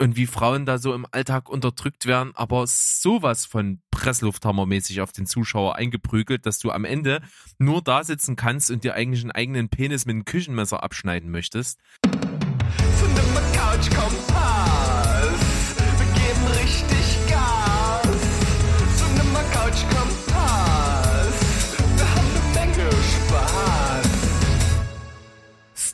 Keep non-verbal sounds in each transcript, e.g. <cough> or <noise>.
und wie Frauen da so im Alltag unterdrückt werden, aber sowas von Presslufthammermäßig auf den Zuschauer eingeprügelt, dass du am Ende nur da sitzen kannst und dir eigentlich einen eigenen Penis mit einem Küchenmesser abschneiden möchtest. Cinema Couch Kompass.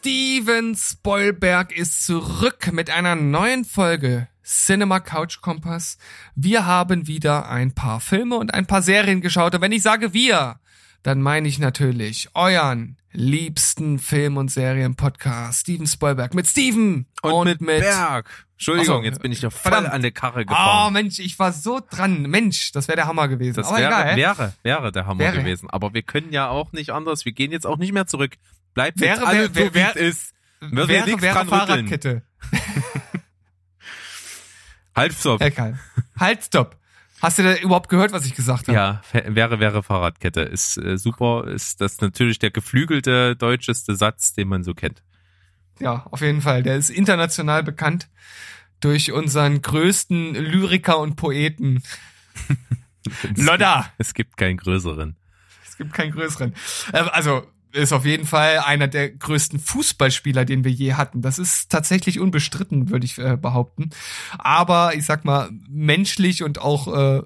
Steven Spoilberg ist zurück mit einer neuen Folge Cinema Couch Kompass. Wir haben wieder ein paar Filme und ein paar Serien geschaut. Und wenn ich sage wir, dann meine ich natürlich euren liebsten Film- und Serien-Podcast, Steven Spoilberg, mit Steven Und, mit, Berg. Entschuldigung, so, jetzt bin ich ja voll verdammt. an der Karre Oh gefahren. Mensch, ich war so dran. Mensch, das wäre der Hammer gewesen. das wäre, wäre, wäre der Hammer Wäre. gewesen. Aber wir können ja auch nicht anders. Wir gehen jetzt auch nicht mehr zurück. Bleibt Wäre, jetzt alles wär- so, wär- ist. Würde wäre, wäre dran. Fahrradkette. <laughs> Halt, stopp. Egal. Halt, stopp. Hast du da überhaupt gehört, was ich gesagt habe? Ja, wäre, wäre Fahrradkette. Ist äh, super. Ist das natürlich der geflügelte deutscheste Satz, den man so kennt. Ja, auf jeden Fall. Der ist international bekannt durch unseren größten Lyriker und Poeten. <laughs> Lodda! Es gibt keinen größeren. Es gibt keinen größeren. Äh, Also, ist auf jeden Fall einer der größten Fußballspieler, den wir je hatten. Das ist tatsächlich unbestritten, würde ich äh, behaupten. Aber ich sag mal, menschlich und auch äh,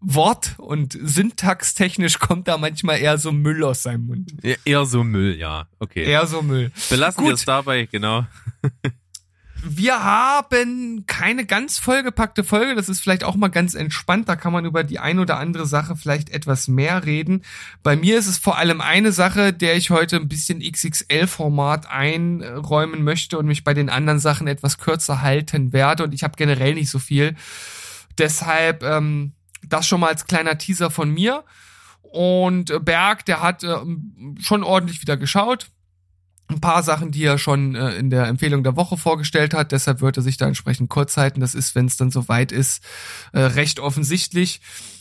Wort- und syntaxtechnisch <laughs> kommt da manchmal eher so Müll aus seinem Mund. E- Eher so Müll, ja. Okay. Eher so Müll. Belassen Gut. wir es dabei, genau. <laughs> Wir haben keine ganz vollgepackte Folge. Das ist vielleicht auch mal ganz entspannt. Da kann man über die ein oder andere Sache vielleicht etwas mehr reden. Bei mir ist es vor allem eine Sache, der ich heute ein bisschen XXL-Format einräumen möchte und mich bei den anderen Sachen etwas kürzer halten werde. Und ich habe generell nicht so viel. Deshalb ähm, das schon mal als kleiner Teaser von mir. Und Berg, der hat äh, schon ordentlich wieder geschaut ein paar Sachen, die er schon äh, in der Empfehlung der Woche vorgestellt hat. Deshalb wird er sich da entsprechend kurz halten. Das ist, wenn es dann soweit ist, äh, recht offensichtlich.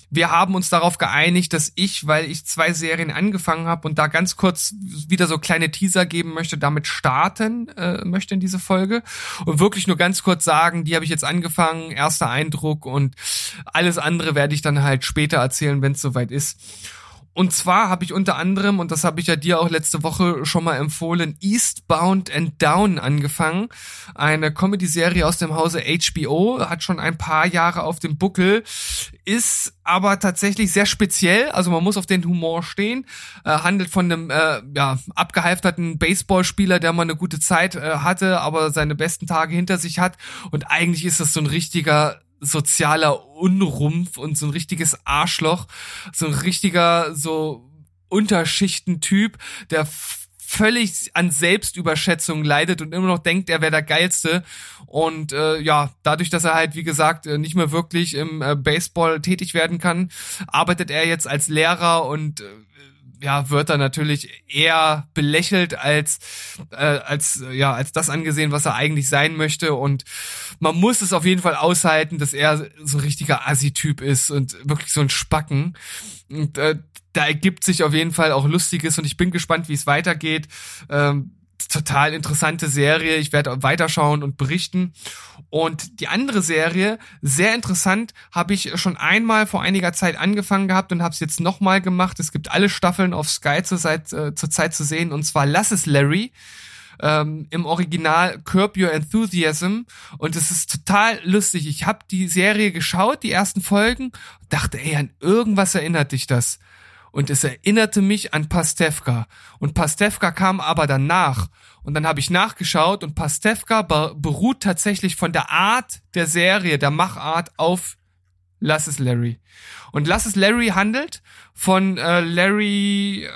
Wir haben uns darauf geeinigt, dass ich, weil ich zwei Serien angefangen habe und da ganz kurz wieder so kleine Teaser geben möchte, damit starten äh, möchte in diese Folge und wirklich nur ganz kurz sagen, die habe ich jetzt angefangen, erster Eindruck und alles andere werde ich dann halt später erzählen, wenn es soweit ist. Und zwar habe ich unter anderem, und das habe ich ja dir auch letzte Woche schon mal empfohlen, Eastbound and Down angefangen. Eine Comedy-Serie aus dem Hause HBO, hat schon ein paar Jahre auf dem Buckel, ist aber tatsächlich sehr speziell, also man muss auf den Humor stehen, äh, handelt von einem äh, ja, abgehalfterten Baseballspieler, der mal eine gute Zeit äh, hatte, aber seine besten Tage hinter sich hat. Und eigentlich ist das so ein richtiger sozialer Unrumpf und so ein richtiges Arschloch, so ein richtiger so Unterschichtentyp, der völlig an Selbstüberschätzung leidet und immer noch denkt, er wäre der geilste. Und äh, ja, dadurch, dass er halt wie gesagt äh, nicht mehr wirklich im äh, Baseball tätig werden kann, arbeitet er jetzt als Lehrer und äh, ja, wird dann natürlich eher belächelt als äh, als ja als das angesehen, was er eigentlich sein möchte und man muss es auf jeden Fall aushalten, dass er so ein richtiger Assi-Typ ist und wirklich so ein Spacken und äh, da ergibt sich auf jeden Fall auch Lustiges und ich bin gespannt, wie es weitergeht. Ähm, total interessante Serie. Ich werde weiterschauen und berichten. Und die andere Serie, sehr interessant, habe ich schon einmal vor einiger Zeit angefangen gehabt und habe es jetzt nochmal gemacht. Es gibt alle Staffeln auf Sky zur Zeit, äh, zur Zeit zu sehen und zwar Lass es Larry. Ähm, Im Original Curb Your Enthusiasm und es ist total lustig. Ich habe die Serie geschaut, die ersten Folgen, dachte, ey, an irgendwas erinnert dich das und es erinnerte mich an Pastewka. Und Pastewka kam aber danach. Und dann habe ich nachgeschaut und Pastewka be beruht tatsächlich von der Art der Serie, der Machart auf Lass es Larry. Und Lass es Larry handelt von äh, Larry, äh,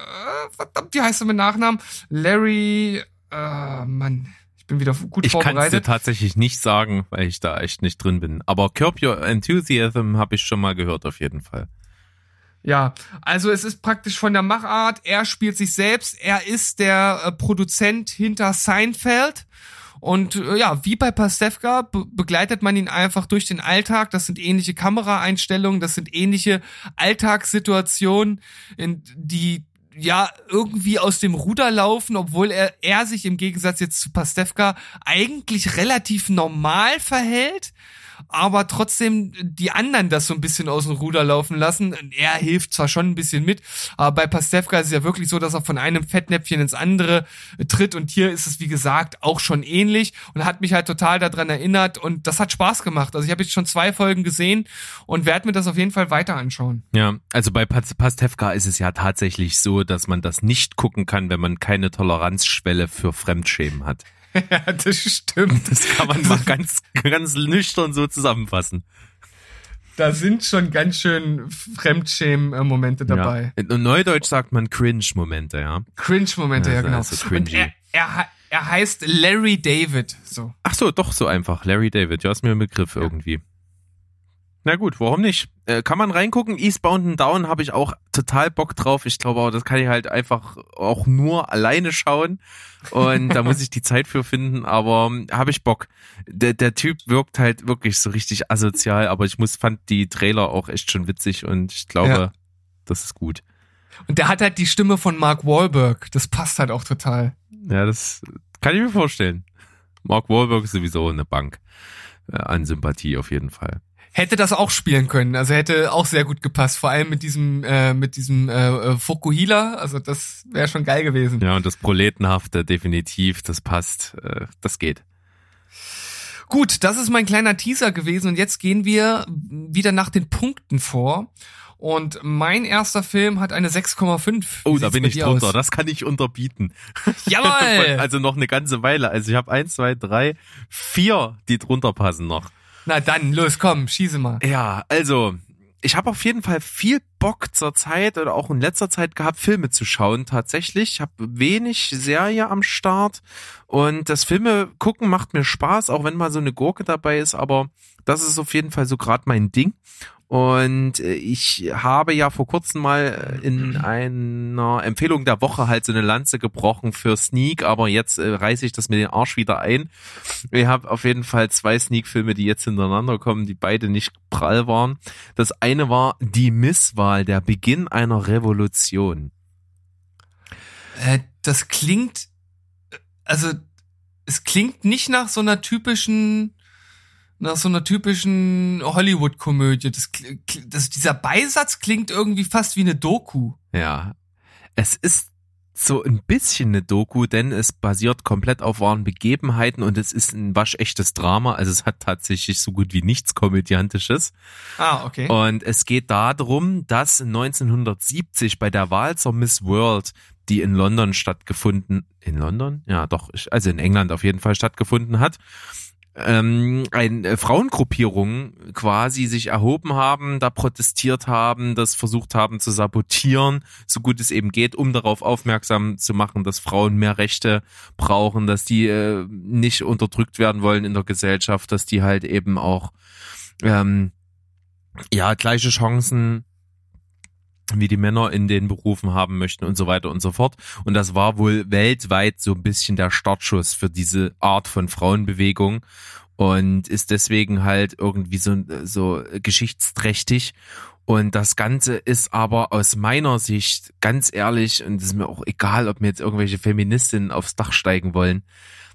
verdammt, wie heißt er mit Nachnamen? Larry, äh, Mann, ich bin wieder gut Ich kann es dir vorbereitet. tatsächlich nicht sagen, weil ich da echt nicht drin bin. Aber Curb Your Enthusiasm habe ich schon mal gehört, auf jeden Fall. Ja, also es ist praktisch von der Machart, er spielt sich selbst, er ist der äh, Produzent hinter Seinfeld. Und äh, ja, wie bei Pastewka be begleitet man ihn einfach durch den Alltag, das sind ähnliche Kameraeinstellungen, das sind ähnliche Alltagssituationen, in die ja irgendwie aus dem Ruder laufen, obwohl er, er sich im Gegensatz jetzt zu Pastewka eigentlich relativ normal verhält aber trotzdem die anderen das so ein bisschen aus dem Ruder laufen lassen. Er hilft zwar schon ein bisschen mit, aber bei Pastewka ist es ja wirklich so, dass er von einem Fettnäpfchen ins andere tritt und hier ist es wie gesagt auch schon ähnlich und hat mich halt total daran erinnert und das hat Spaß gemacht. Also ich habe jetzt schon zwei Folgen gesehen und werde mir das auf jeden Fall weiter anschauen. Ja, also bei Pastewka ist es ja tatsächlich so, dass man das nicht gucken kann, wenn man keine Toleranzschwelle für Fremdschämen hat. <laughs> ja, das stimmt. Das kann man mal ganz, ganz nüchtern so zusammenfassen. Da sind schon ganz schön Fremdschämen-Momente dabei. Ja. In Neudeutsch sagt man Cringe-Momente, ja. Cringe-Momente, ja, ja, genau. Also cringy. Er, er, er, heißt Larry David, so. Ach so, doch so einfach. Larry David, ja, ist mir ein Begriff ja. irgendwie. Na gut, warum nicht? Äh, kann man reingucken. Eastbound and Down habe ich auch total Bock drauf. Ich glaube auch, das kann ich halt einfach auch nur alleine schauen. Und da muss ich die Zeit für finden, aber ähm, habe ich Bock. Der, der Typ wirkt halt wirklich so richtig asozial, aber ich muss, fand die Trailer auch echt schon witzig und ich glaube, ja. das ist gut. Und der hat halt die Stimme von Mark Wahlberg. Das passt halt auch total. Ja, das kann ich mir vorstellen. Mark Wahlberg ist sowieso eine Bank äh, an Sympathie auf jeden Fall hätte das auch spielen können. Also hätte auch sehr gut gepasst, vor allem mit diesem äh, mit diesem äh, äh Fukuhila. Also das wäre schon geil gewesen. Ja und das Proletenhafte definitiv, das passt, äh, das geht. Gut, das ist mein kleiner Teaser gewesen und jetzt gehen wir wieder nach den Punkten vor. Und mein erster Film hat eine 6,5. Oh, da bin ich drunter. Aus? Das kann ich unterbieten. Jawoll! <laughs> also noch eine ganze Weile. Also ich habe eins, zwei, drei, vier, die drunter passen noch. Na dann, los, komm, schieße mal. Ja, also, ich habe auf jeden Fall viel Bock zur Zeit oder auch in letzter Zeit gehabt, Filme zu schauen. Tatsächlich, ich habe wenig Serie am Start und das Filme gucken macht mir Spaß, auch wenn mal so eine Gurke dabei ist, aber das ist auf jeden Fall so gerade mein Ding. Und äh, ich habe ja vor kurzem mal in einer Empfehlung der Woche halt so eine Lanze gebrochen für Sneak, aber jetzt äh, reiße ich das mit den Arsch wieder ein. Ich habe auf jeden Fall zwei Sneak-Filme, die jetzt hintereinander kommen, die beide nicht prall waren. Das eine war Die Misswahl, der Beginn einer Revolution. Äh, das klingt, also es klingt nicht nach so einer typischen nach so einer typischen Hollywood-Komödie. Das, das, dieser Beisatz klingt irgendwie fast wie eine Doku. Ja. Es ist so ein bisschen eine Doku, denn es basiert komplett auf wahren Begebenheiten und es ist ein waschechtes Drama. Also es hat tatsächlich so gut wie nichts Komödiantisches. Ah, okay. Und es geht darum, dass 1970 bei der Wahl zur Miss World, die in London stattgefunden, in London? Ja, doch, also in England auf jeden Fall stattgefunden hat, ähm, ein, äh, Frauengruppierungen quasi sich erhoben haben, da protestiert haben, das versucht haben zu sabotieren, so gut es eben geht, um darauf aufmerksam zu machen, dass Frauen mehr Rechte brauchen, dass die äh, nicht unterdrückt werden wollen in der Gesellschaft, dass die halt eben auch ähm, ja gleiche Chancen wie die Männer in den Berufen haben möchten und so weiter und so fort. Und das war wohl weltweit so ein bisschen der Startschuss für diese Art von Frauenbewegung und ist deswegen halt irgendwie so, so geschichtsträchtig. Und das Ganze ist aber aus meiner Sicht ganz ehrlich, und es ist mir auch egal, ob mir jetzt irgendwelche Feministinnen aufs Dach steigen wollen,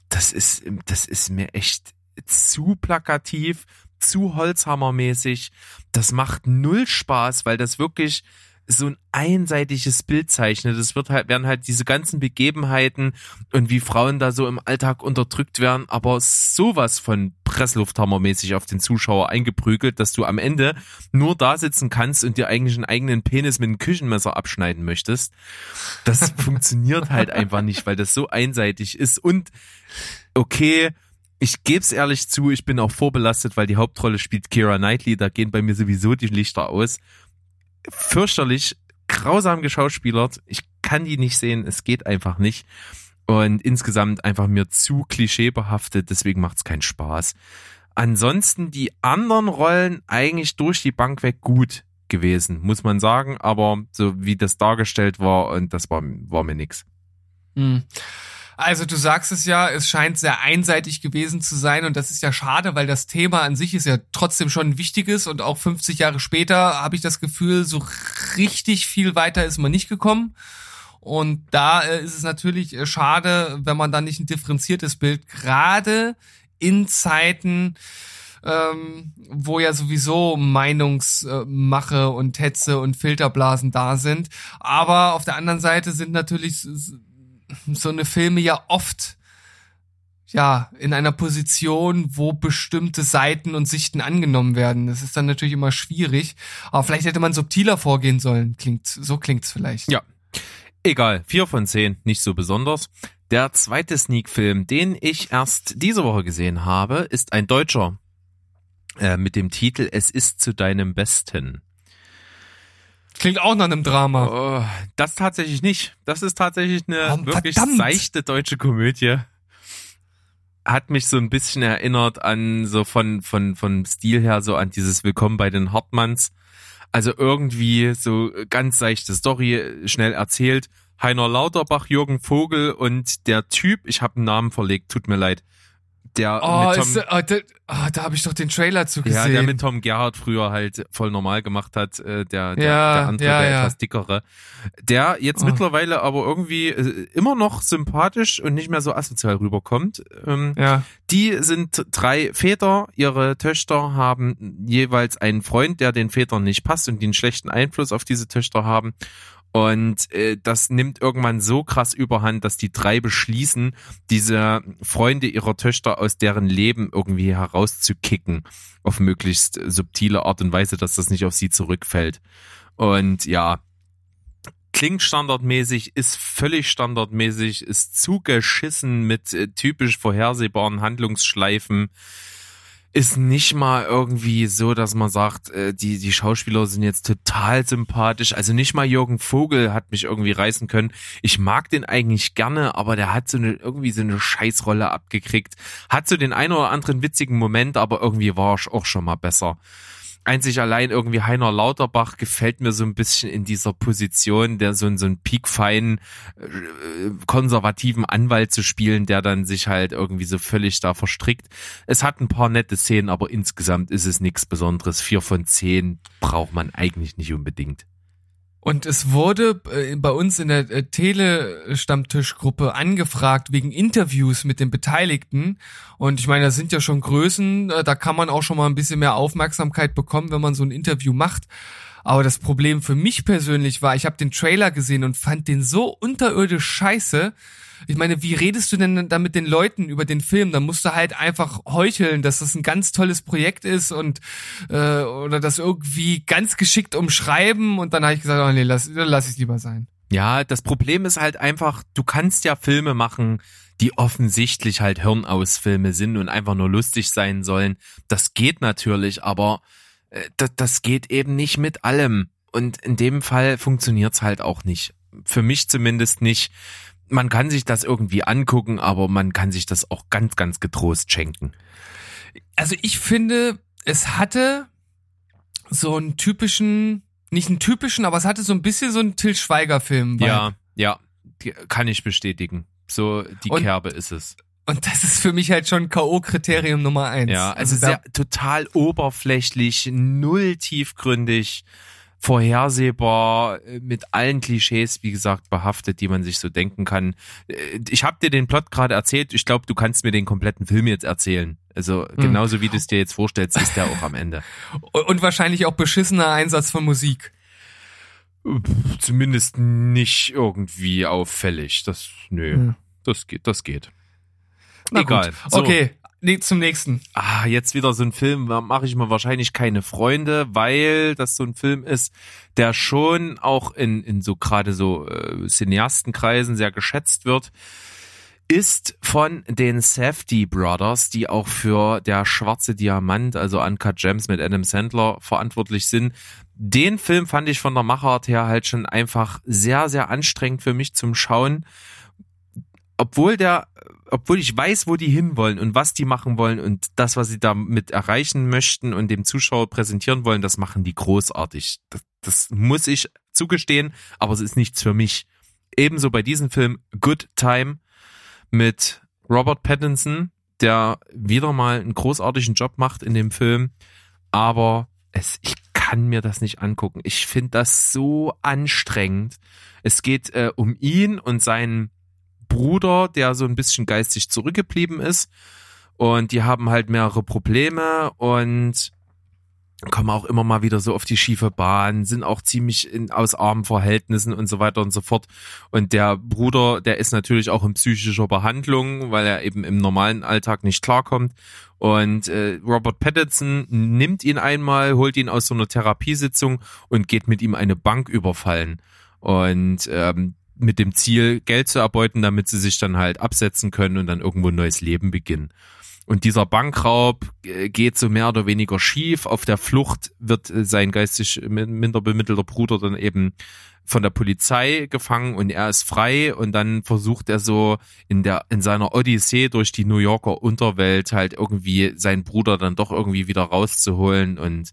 das ist, das ist mir echt zu plakativ, zu Holzhammermäßig. Das macht null Spaß, weil das wirklich so ein einseitiges Bild zeichnet. Es wird halt, werden halt diese ganzen Begebenheiten und wie Frauen da so im Alltag unterdrückt werden, aber sowas von Presslufthammermäßig auf den Zuschauer eingeprügelt, dass du am Ende nur da sitzen kannst und dir eigentlich einen eigenen Penis mit einem Küchenmesser abschneiden möchtest. Das <laughs> funktioniert halt einfach nicht, weil das so einseitig ist und okay, ich geb's ehrlich zu, ich bin auch vorbelastet, weil die Hauptrolle spielt Kira Knightley, da gehen bei mir sowieso die Lichter aus fürchterlich grausam geschauspielert. Ich kann die nicht sehen, es geht einfach nicht. Und insgesamt einfach mir zu klischeebehaftet, deswegen macht's keinen Spaß. Ansonsten die anderen Rollen eigentlich durch die Bank weg gut gewesen, muss man sagen, aber so wie das dargestellt war, und das war, war mir nix. Mhm. Also du sagst es ja, es scheint sehr einseitig gewesen zu sein und das ist ja schade, weil das Thema an sich ist ja trotzdem schon ein wichtiges und auch 50 Jahre später habe ich das Gefühl, so richtig viel weiter ist man nicht gekommen. Und da äh, ist es natürlich äh, schade, wenn man da nicht ein differenziertes Bild, gerade in Zeiten, ähm, wo ja sowieso Meinungsmache und Hetze und Filterblasen da sind. Aber auf der anderen Seite sind natürlich so eine Filme ja oft ja, in einer Position, wo bestimmte Seiten und Sichten angenommen werden. Das ist dann natürlich immer schwierig. Aber vielleicht hätte man subtiler vorgehen sollen. Klingt, so klingt's vielleicht. Ja. Egal. Vier von zehn. Nicht so besonders. Der zweite Sneak-Film, den ich erst diese Woche gesehen habe, ist ein deutscher. Äh, mit dem Titel Es ist zu deinem Besten. Klingt auch nach einem Drama. Oh, das tatsächlich nicht. Das ist tatsächlich eine Oh, wirklich verdammt. seichte deutsche Komödie. Hat mich so ein bisschen erinnert an so von von von Stil her so an dieses Willkommen bei den Hartmanns. Also irgendwie so ganz seichte Story, schnell erzählt. Heiner Lauterbach, Jürgen Vogel und der Typ, ich habe einen Namen verlegt, tut mir leid. Der Oh, mit Tom, ist, oh, da, oh, da habe ich doch den Trailer zu gesehen. ja, der mit Tom Gerhardt früher halt voll normal gemacht hat, äh, der, der, Ja, der andere, ja, der ja. etwas dickere. Der jetzt Oh. mittlerweile aber irgendwie äh, immer noch sympathisch und nicht mehr so asozial rüberkommt. Ähm, ja. Die sind drei Väter, ihre Töchter haben jeweils einen Freund, der den Vätern nicht passt und die einen schlechten Einfluss auf diese Töchter haben. Und äh, das nimmt irgendwann so krass überhand, dass die drei beschließen, diese Freunde ihrer Töchter aus deren Leben irgendwie herauszukicken. Auf möglichst subtile Art und Weise, dass das nicht auf sie zurückfällt. Und ja, klingt standardmäßig, ist völlig standardmäßig, ist zugeschissen mit äh, typisch vorhersehbaren Handlungsschleifen. Ist nicht mal irgendwie so, dass man sagt, äh, die, die Schauspieler sind jetzt total sympathisch. Also nicht mal Jürgen Vogel hat mich irgendwie reißen können. Ich mag den eigentlich gerne, aber der hat so eine, irgendwie so eine Scheißrolle abgekriegt. Hat so den einen oder anderen witzigen Moment, aber irgendwie war er auch schon mal besser einzig allein irgendwie Heiner Lauterbach gefällt mir so ein bisschen in dieser Position, der so, so einen piekfeinen, äh, konservativen Anwalt zu spielen, der dann sich halt irgendwie so völlig da verstrickt. Es hat ein paar nette Szenen, aber insgesamt ist es nichts Besonderes. Vier von zehn braucht man eigentlich nicht unbedingt. Und es wurde äh, bei uns in der äh, Tele-Stammtischgruppe angefragt wegen Interviews mit den Beteiligten. Und ich meine, das sind ja schon Größen, äh, da kann man auch schon mal ein bisschen mehr Aufmerksamkeit bekommen, wenn man so ein Interview macht. Aber das Problem für mich persönlich war, ich habe den Trailer gesehen und fand den so unterirdisch scheiße. Ich meine, wie redest du denn da mit den Leuten über den Film? Da musst du halt einfach heucheln, dass das ein ganz tolles Projekt ist und äh, oder das irgendwie ganz geschickt umschreiben und dann habe ich gesagt, oh nee, lass, lass ich lieber sein. Ja, das Problem ist halt einfach, du kannst ja Filme machen, die offensichtlich halt Hirnausfilme sind und einfach nur lustig sein sollen. Das geht natürlich, aber das, das geht eben nicht mit allem. Und in dem Fall funktioniert's halt auch nicht. Für mich zumindest nicht. Man kann sich das irgendwie angucken, aber man kann sich das auch ganz, ganz getrost schenken. Also ich finde, es hatte so einen typischen, nicht einen typischen, aber es hatte so ein bisschen so einen Till Schweiger-Film. Ja, ja, kann ich bestätigen. So die Und- Kerbe ist es. Und das ist für mich halt schon K.O.-Kriterium Nummer eins. Ja, also, da- sehr total oberflächlich, null tiefgründig, vorhersehbar, äh, mit allen Klischees, wie gesagt, behaftet, die man sich so denken kann. Äh, Ich habe dir den Plot gerade erzählt. Ich glaube, du kannst mir den kompletten Film jetzt erzählen. Also Hm. genauso wie du es dir jetzt vorstellst, ist der auch am Ende. <laughs> und wahrscheinlich auch beschissener Einsatz von Musik. Zumindest nicht irgendwie auffällig. Das, nö, Hm. das geht, das geht. Na Egal. Gut. So. Okay, nee, zum nächsten. ah, jetzt wieder so ein Film, da mache ich mir wahrscheinlich keine Freunde, weil das so ein Film ist, der schon auch in, in so gerade so äh, Cineastenkreisen sehr geschätzt wird, ist von den Safdie Brothers, die auch für der Schwarze Diamant, also Uncut Gems mit Adam Sandler verantwortlich sind. Den Film fand ich von der Machart her halt schon einfach sehr, sehr anstrengend für mich zum Schauen. Obwohl der obwohl ich weiß, wo die hinwollen und was die machen wollen und das, was sie damit erreichen möchten und dem Zuschauer präsentieren wollen, das machen die großartig. Das, das muss ich zugestehen, aber es ist nichts für mich. Ebenso bei diesem Film Good Time mit Robert Pattinson, der wieder mal einen großartigen Job macht in dem Film, aber es, ich kann mir das nicht angucken. Ich finde das so anstrengend. Es geht äh, um ihn und seinen Bruder, der so ein bisschen geistig zurückgeblieben ist. Und die haben halt mehrere Probleme und kommen auch immer mal wieder so auf die schiefe Bahn, sind auch ziemlich in, aus armen Verhältnissen und so weiter und so fort. Und der Bruder, der ist natürlich auch in psychischer Behandlung, weil er eben im normalen Alltag nicht klarkommt. Und äh, Robert Pattinson nimmt ihn einmal, holt ihn aus so einer Therapiesitzung und geht mit ihm eine Bank überfallen. Und ähm, mit dem Ziel, Geld zu erbeuten, damit sie sich dann halt absetzen können und dann irgendwo ein neues Leben beginnen. Und dieser Bankraub äh, geht so mehr oder weniger schief. Auf der Flucht wird äh, sein geistig minder bemittelter Bruder dann eben von der Polizei gefangen und er ist frei und dann versucht er so in der in seiner Odyssee durch die New Yorker Unterwelt halt irgendwie seinen Bruder dann doch irgendwie wieder rauszuholen und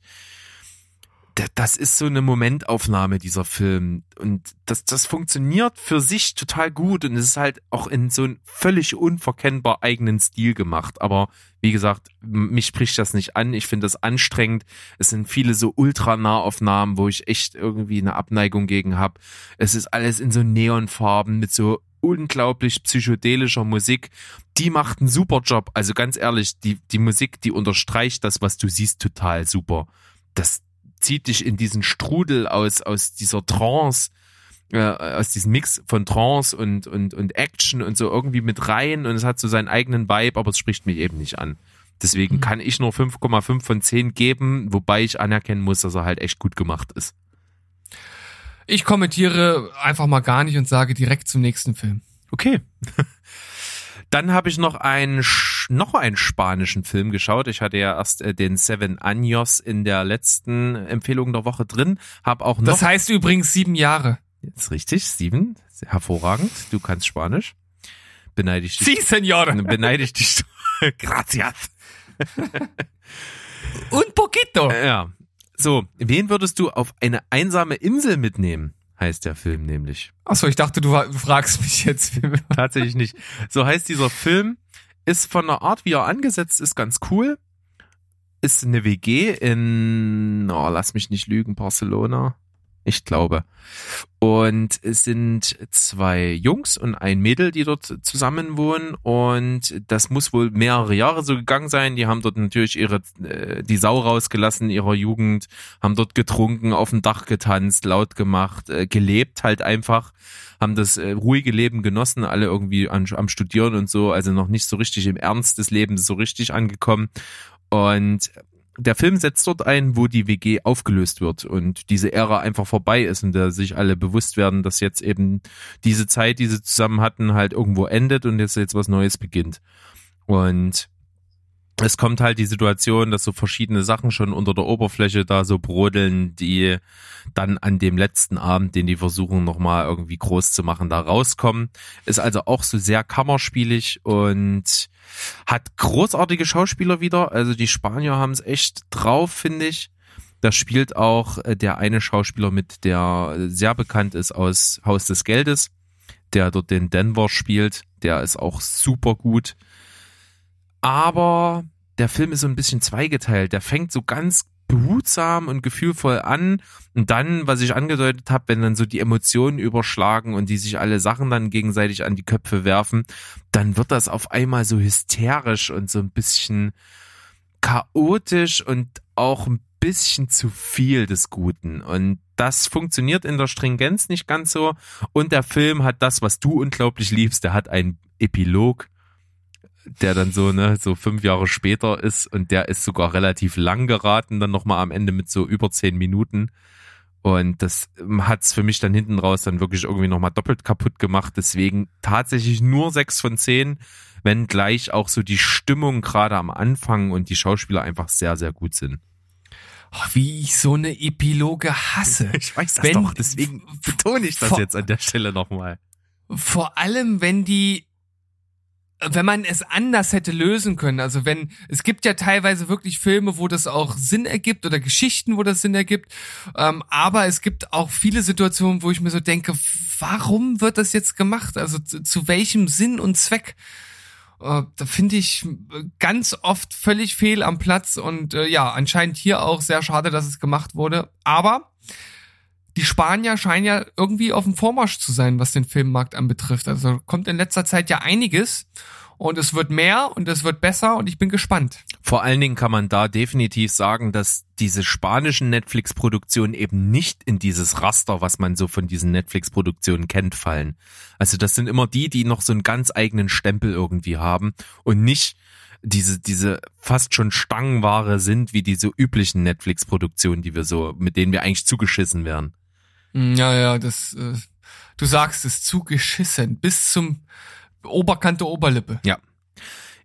das ist so eine Momentaufnahme, dieser Film. Und das, das funktioniert für sich total gut und es ist halt auch in so einem völlig unverkennbar eigenen Stil gemacht. Aber wie gesagt, mich spricht das nicht an. Ich finde das anstrengend. Es sind viele so Ultranahaufnahmen, wo ich echt irgendwie eine Abneigung gegen habe. Es ist alles in so Neonfarben mit so unglaublich psychedelischer Musik. Die macht einen super Job. Also ganz ehrlich, die, die Musik, die unterstreicht das, was du siehst, total super. Das, zieht dich in diesen Strudel aus, aus dieser Trance, äh, aus diesem Mix von Trance und, und, und Action und so irgendwie mit rein und es hat so seinen eigenen Vibe, aber es spricht mich eben nicht an. Deswegen mhm. kann ich nur 5,5 von 10 geben, wobei ich anerkennen muss, dass er halt echt gut gemacht ist. Ich kommentiere einfach mal gar nicht und sage direkt zum nächsten Film. Okay. <laughs> Dann habe ich noch einen noch einen spanischen Film geschaut. Ich hatte ja erst äh, den Seven Años in der letzten Empfehlung der Woche drin. Hab auch noch. Das heißt übrigens sieben Jahre. Ist richtig, sieben. Hervorragend. Du kannst Spanisch. Beneide ich dich. Sí, señor. Beneide ich dich. <laughs> Gracias. Un poquito. Ja. So, wen würdest du auf eine einsame Insel mitnehmen? Heißt der Film nämlich. Achso, ich dachte, du fragst mich jetzt. Tatsächlich nicht. So heißt dieser Film, ist von der Art, wie er angesetzt ist, ganz cool. Ist eine WG in, oh, lass mich nicht lügen, Barcelona. Ich glaube. Und es sind zwei Jungs und ein Mädel, die dort zusammen wohnen. Und das muss wohl mehrere Jahre so gegangen sein. Die haben dort natürlich ihre, äh, die Sau rausgelassen ihrer Jugend, haben dort getrunken, auf dem Dach getanzt, laut gemacht, äh, gelebt halt einfach, haben das äh, ruhige Leben genossen, alle irgendwie an, am Studieren und so, also noch nicht so richtig im Ernst des Lebens so richtig angekommen. Und der Film setzt dort ein, wo die WG aufgelöst wird und diese Ära einfach vorbei ist und da sich alle bewusst werden, dass jetzt eben diese Zeit, die sie zusammen hatten, halt irgendwo endet und jetzt jetzt was Neues beginnt. Und es kommt halt die Situation, dass so verschiedene Sachen schon unter der Oberfläche da so brodeln, die dann an dem letzten Abend, den die versuchen nochmal irgendwie groß zu machen, da rauskommen. Ist also auch so sehr kammerspielig und hat großartige Schauspieler wieder. Also die Spanier haben es echt drauf, finde ich. Da spielt auch äh, der eine Schauspieler mit, der sehr bekannt ist aus Haus des Geldes, der dort den Denver spielt. Der ist auch super gut aber der Film ist so ein bisschen zweigeteilt. Der fängt so ganz behutsam und gefühlvoll an und dann, was ich angedeutet habe, wenn dann so die Emotionen überschlagen und die sich alle Sachen dann gegenseitig an die Köpfe werfen, dann wird das auf einmal so hysterisch und so ein bisschen chaotisch und auch ein bisschen zu viel des Guten. Und das funktioniert in der Stringenz nicht ganz so. Und der Film hat das, was du unglaublich liebst. Der hat einen Epilog der dann so, ne, so fünf Jahre später ist und der ist sogar relativ lang geraten, dann nochmal am Ende mit so über zehn Minuten. Und das hat's für mich dann hinten raus dann wirklich irgendwie nochmal doppelt kaputt gemacht. Deswegen tatsächlich nur sechs von zehn, wenn gleich auch so die Stimmung gerade am Anfang und die Schauspieler einfach sehr, sehr gut sind. Oh, wie ich so eine Epiloge hasse. <laughs> Ich weiß das wenn, doch, deswegen betone ich das vor, jetzt an der Stelle nochmal. Vor allem, wenn die wenn man es anders hätte lösen können, also wenn, es gibt ja teilweise wirklich Filme, wo das auch Sinn ergibt oder Geschichten, wo das Sinn ergibt, ähm, aber es gibt auch viele Situationen, wo ich mir so denke, warum wird das jetzt gemacht? Also zu, zu welchem Sinn und Zweck? Äh, da finde ich äh, ganz oft völlig fehl am Platz und äh, ja, anscheinend hier auch sehr schade, dass es gemacht wurde. Aber die Spanier scheinen ja irgendwie auf dem Vormarsch zu sein, was den Filmmarkt anbetrifft. Also kommt in letzter Zeit ja einiges und es wird mehr und es wird besser und ich bin gespannt. Vor allen Dingen kann man da definitiv sagen, dass diese spanischen Netflix-Produktionen eben nicht in dieses Raster, was man so von diesen Netflix-Produktionen kennt, fallen. Also das sind immer die, die noch so einen ganz eigenen Stempel irgendwie haben und nicht diese, diese fast schon Stangenware sind, wie diese üblichen Netflix-Produktionen, die wir so, mit denen wir eigentlich zugeschissen werden. Hm, Ja, ja, das, äh, du sagst es, zugeschissen, bis zum Oberkante Oberlippe. Ja.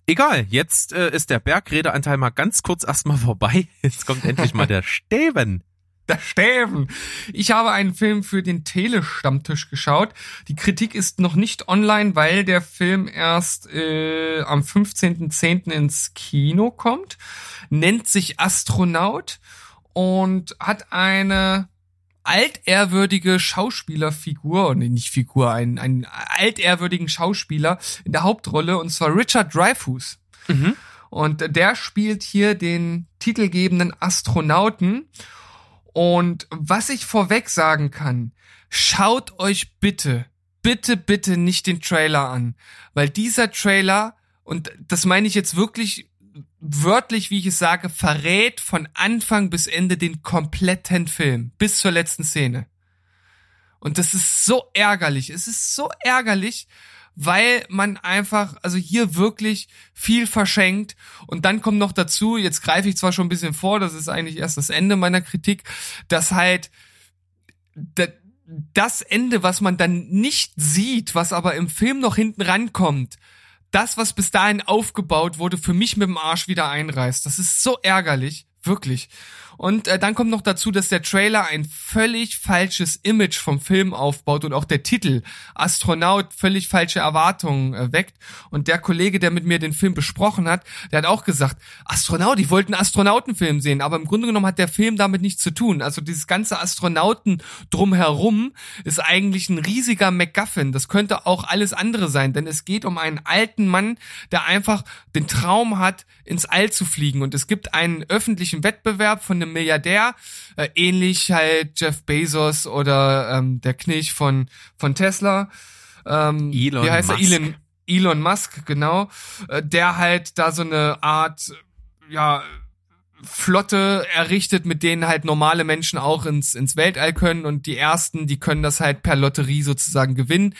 Egal, jetzt äh, ist der Bergredeanteil mal ganz kurz erstmal <laughs> vorbei. Jetzt kommt endlich mal der <laughs> Steven. Der Steven. Ich habe einen Film für den Telestammtisch geschaut. Die Kritik ist noch nicht online, weil der Film erst äh, am 15.10. ins Kino kommt. Nennt sich Astronaut und hat eine altehrwürdige Schauspielerfigur, nee, nicht Figur, einen, einen altehrwürdigen Schauspieler in der Hauptrolle, und zwar Richard Dreyfuss. Und der spielt hier den titelgebenden Astronauten. Und was ich vorweg sagen kann, schaut euch bitte, bitte, bitte nicht den Trailer an, weil dieser Trailer, und das meine ich jetzt wirklich wörtlich, wie ich es sage, verrät von Anfang bis Ende den kompletten Film, bis zur letzten Szene. Und das ist so ärgerlich. Es ist so ärgerlich, weil man einfach, also hier wirklich viel verschenkt. Und dann kommt noch dazu, jetzt greife ich zwar schon ein bisschen vor, das ist eigentlich erst das Ende meiner Kritik, dass halt da- das Ende, was man dann nicht sieht, was aber im Film noch hinten rankommt, das, was bis dahin aufgebaut wurde, für mich mit dem Arsch wieder einreißt. Das ist so ärgerlich, wirklich. Und äh, dann kommt noch dazu, dass der Trailer ein völlig falsches Image vom Film aufbaut und auch der Titel Astronaut völlig falsche Erwartungen äh, weckt. Und der Kollege, der mit mir den Film besprochen hat, der hat auch gesagt, Astronaut, ich wollte einen Astronautenfilm sehen, aber im Grunde genommen hat der Film damit nichts zu tun. Also dieses ganze Astronauten drumherum ist eigentlich ein riesiger MacGuffin. Das könnte auch alles andere sein, denn es geht um einen alten Mann, der einfach den Traum hat, ins All zu fliegen. Und es gibt einen öffentlichen Wettbewerb von einem Milliardär, äh, ähnlich halt Jeff Bezos oder ähm, der Knilch von, von Tesla. Ähm, Elon wie heißt Musk. er? Elon, Elon Musk, genau. Äh, der halt da so eine Art, ja, Flotte errichtet, mit denen halt normale Menschen auch ins, ins Weltall können und die ersten, die können das halt per Lotterie sozusagen gewinnen.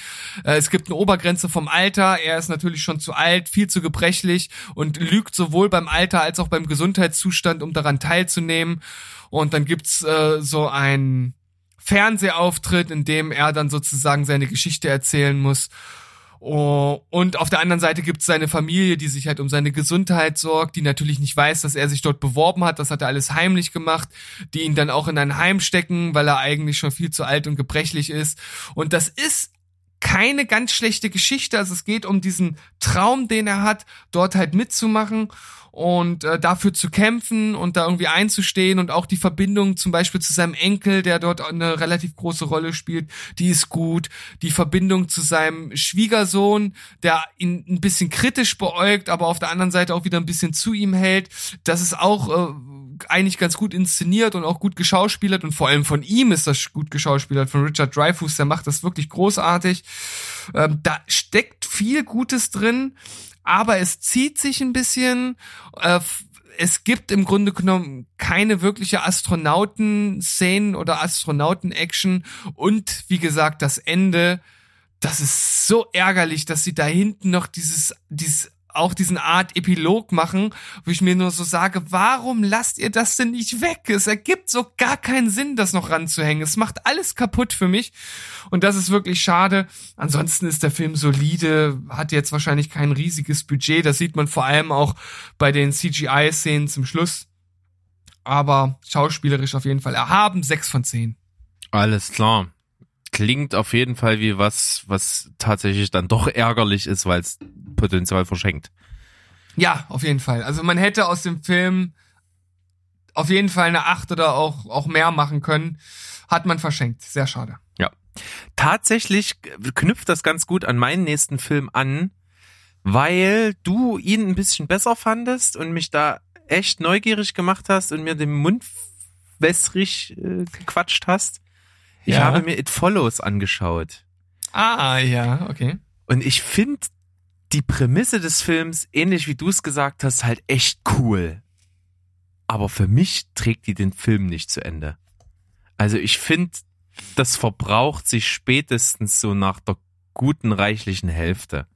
Äh, es gibt eine Obergrenze vom Alter, er ist natürlich schon zu alt, viel zu gebrechlich und lügt sowohl beim Alter als auch beim Gesundheitszustand, um daran teilzunehmen. Und dann gibt's äh, so ein Fernsehauftritt, in dem er dann sozusagen seine Geschichte erzählen muss. Oh, und auf der anderen Seite gibt's seine Familie, die sich halt um seine Gesundheit sorgt, die natürlich nicht weiß, dass er sich dort beworben hat. Das hat er alles heimlich gemacht, die ihn dann auch in ein Heim stecken, weil er eigentlich schon viel zu alt und gebrechlich ist. Und das ist keine ganz schlechte Geschichte. Also es geht um diesen Traum, den er hat, dort halt mitzumachen und äh, dafür zu kämpfen und da irgendwie einzustehen und auch die Verbindung zum Beispiel zu seinem Enkel, der dort eine relativ große Rolle spielt, die ist gut. Die Verbindung zu seinem Schwiegersohn, der ihn ein bisschen kritisch beäugt, aber auf der anderen Seite auch wieder ein bisschen zu ihm hält, das ist auch äh, eigentlich ganz gut inszeniert und auch gut geschauspielert und vor allem von ihm ist das gut geschauspielert, von Richard Dreyfuss, der macht das wirklich großartig. Ähm, da steckt viel Gutes drin, aber es zieht sich ein bisschen. Äh, es gibt im Grunde genommen keine wirkliche Astronauten-Szenen oder Astronauten-Action und wie gesagt, das Ende, das ist so ärgerlich, dass sie da hinten noch dieses, dieses auch diesen Art Epilog machen, wo ich mir nur so sage, warum lasst ihr das denn nicht weg? Es ergibt so gar keinen Sinn, das noch ranzuhängen. Es macht alles kaputt für mich und das ist wirklich schade. Ansonsten ist der Film solide, hat jetzt wahrscheinlich kein riesiges Budget. Das sieht man vor allem auch bei den CGI-Szenen zum Schluss. Aber schauspielerisch auf jeden Fall erhaben, sechs von zehn. Alles klar. Klingt auf jeden Fall wie was, was tatsächlich dann doch ärgerlich ist, weil es Potenzial verschenkt. Ja, auf jeden Fall. Also man hätte aus dem Film auf jeden Fall eine acht oder auch, auch mehr machen können. Hat man verschenkt. Sehr schade. Tatsächlich knüpft das ganz gut an meinen nächsten Film an, weil du ihn ein bisschen besser fandest und mich da echt neugierig gemacht hast und mir den Mund wässrig äh, gequatscht hast. Ich Ja. habe mir It Follows angeschaut. Ah, ja, okay. Und ich finde die Prämisse des Films, ähnlich wie du es gesagt hast, halt echt cool. Aber für mich trägt die den Film nicht zu Ende. Also ich finde, das verbraucht sich spätestens so nach der guten, reichlichen Hälfte.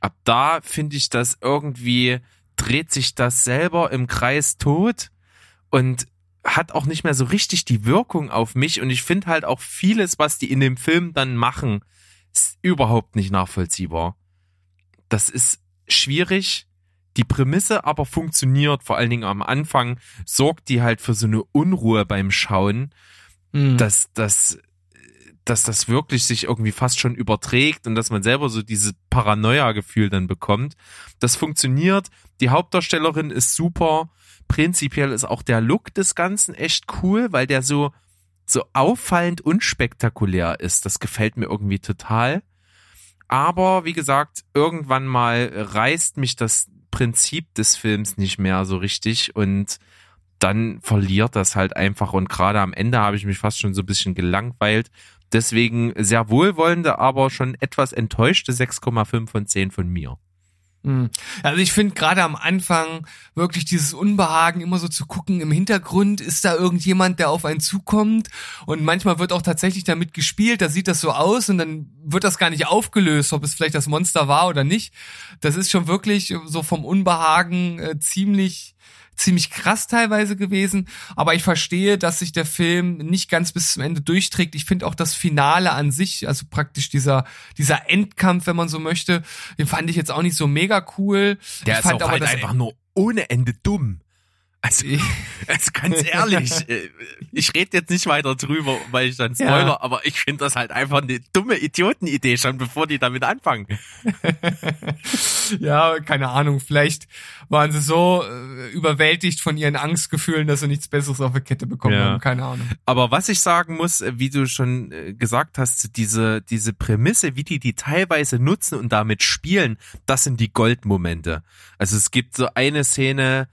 Ab da finde ich das irgendwie, dreht sich das selber im Kreis tot und hat auch nicht mehr so richtig die Wirkung auf mich. Und ich finde halt auch vieles, was die in dem Film dann machen, ist überhaupt nicht nachvollziehbar. Das ist schwierig. Die Prämisse aber funktioniert, vor allen Dingen am Anfang, sorgt die halt für so eine Unruhe beim Schauen, Hm. dass, dass, dass das wirklich sich irgendwie fast schon überträgt und dass man selber so dieses Paranoia-Gefühl dann bekommt. Das funktioniert. Die Hauptdarstellerin ist super. Prinzipiell ist auch der Look des Ganzen echt cool, weil der so, so auffallend unspektakulär ist. Das gefällt mir irgendwie total. Aber wie gesagt, irgendwann mal reißt mich das Prinzip des Films nicht mehr so richtig und dann verliert das halt einfach und gerade am Ende habe ich mich fast schon so ein bisschen gelangweilt. Deswegen sehr wohlwollende, aber schon etwas enttäuschte 6,5 von 10 von mir. Hm. Also ich finde gerade am Anfang wirklich dieses Unbehagen, immer so zu gucken im Hintergrund, ist da irgendjemand, der auf einen zukommt und manchmal wird auch tatsächlich damit gespielt, da sieht das so aus und dann wird das gar nicht aufgelöst, ob es vielleicht das Monster war oder nicht. Das ist schon wirklich so vom Unbehagen äh, ziemlich ziemlich krass teilweise gewesen, aber ich verstehe, dass sich der Film nicht ganz bis zum Ende durchträgt. Ich finde auch das Finale an sich, also praktisch dieser dieser Endkampf, wenn man so möchte, den fand ich jetzt auch nicht so mega cool. Der ich ist fand auch aber halt einfach nur ohne Ende dumm. Also, <laughs> also ganz ehrlich, <laughs> äh, ich rede jetzt nicht weiter drüber, weil ich dann spoiler, Ja. aber ich finde das halt einfach eine dumme Idiotenidee schon, bevor die damit anfangen. <laughs> ja, keine Ahnung, vielleicht waren sie so äh, überwältigt von ihren Angstgefühlen, dass sie nichts Besseres auf die Kette bekommen Ja. haben, keine Ahnung. Aber was ich sagen muss, äh, wie du schon gesagt hast, diese, diese Prämisse, wie die die teilweise nutzen und damit spielen, das sind die Goldmomente. Also es gibt so eine Szene,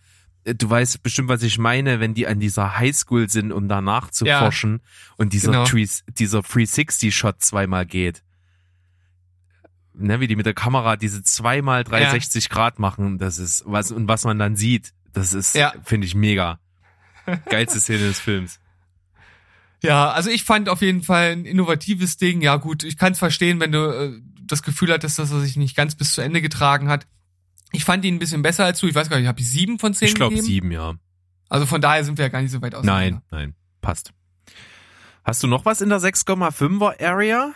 du weißt bestimmt, was ich meine, wenn die an dieser Highschool sind, um danach zu Ja. forschen und dieser, Genau. Dieser 360-Shot zweimal geht. Ne, wie die mit der Kamera diese zweimal 360 Grad machen, das ist was, und was man dann sieht, das ist, Ja. finde ich mega. <laughs> Geilste Szene des Films. Ja, also ich fand auf jeden Fall ein innovatives Ding. Ja gut, ich kann es verstehen, wenn du äh, das Gefühl hattest, dass er sich nicht ganz bis zu Ende getragen hat. Ich fand ihn ein bisschen besser als du. Ich weiß gar nicht, habe ich sieben von zehn Ich glaube sieben, ja. Also von daher sind wir ja gar nicht so weit auseinander. Nein, nein, passt. Hast du noch was in der 6,5er Area?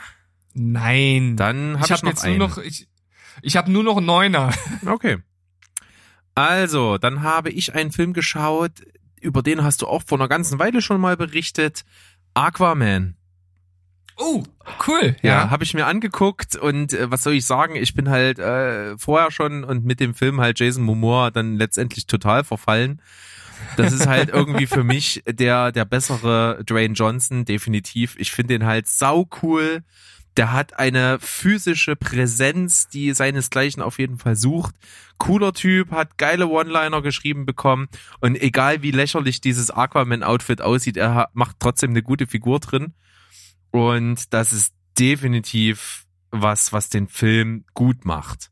Nein. Dann habe ich ich, habe noch jetzt einen. nur noch ich, ich habe nur noch Neuner. <laughs> Okay. Also, dann habe ich einen Film geschaut, über den hast du auch vor einer ganzen Weile schon mal berichtet. Aquaman. Oh, cool. Ja, Ja. habe ich mir angeguckt und äh, was soll ich sagen? Ich bin halt äh, vorher schon und mit dem Film halt Jason Momoa dann letztendlich total verfallen. Das ist halt <laughs> irgendwie für mich der der bessere Dwayne Johnson definitiv. Ich finde den halt sau cool. Der hat eine physische Präsenz, die seinesgleichen auf jeden Fall sucht. Cooler Typ, hat geile One-Liner geschrieben bekommen und egal wie lächerlich dieses Aquaman-Outfit aussieht, er macht trotzdem eine gute Figur drin. Und das ist definitiv was, was den Film gut macht.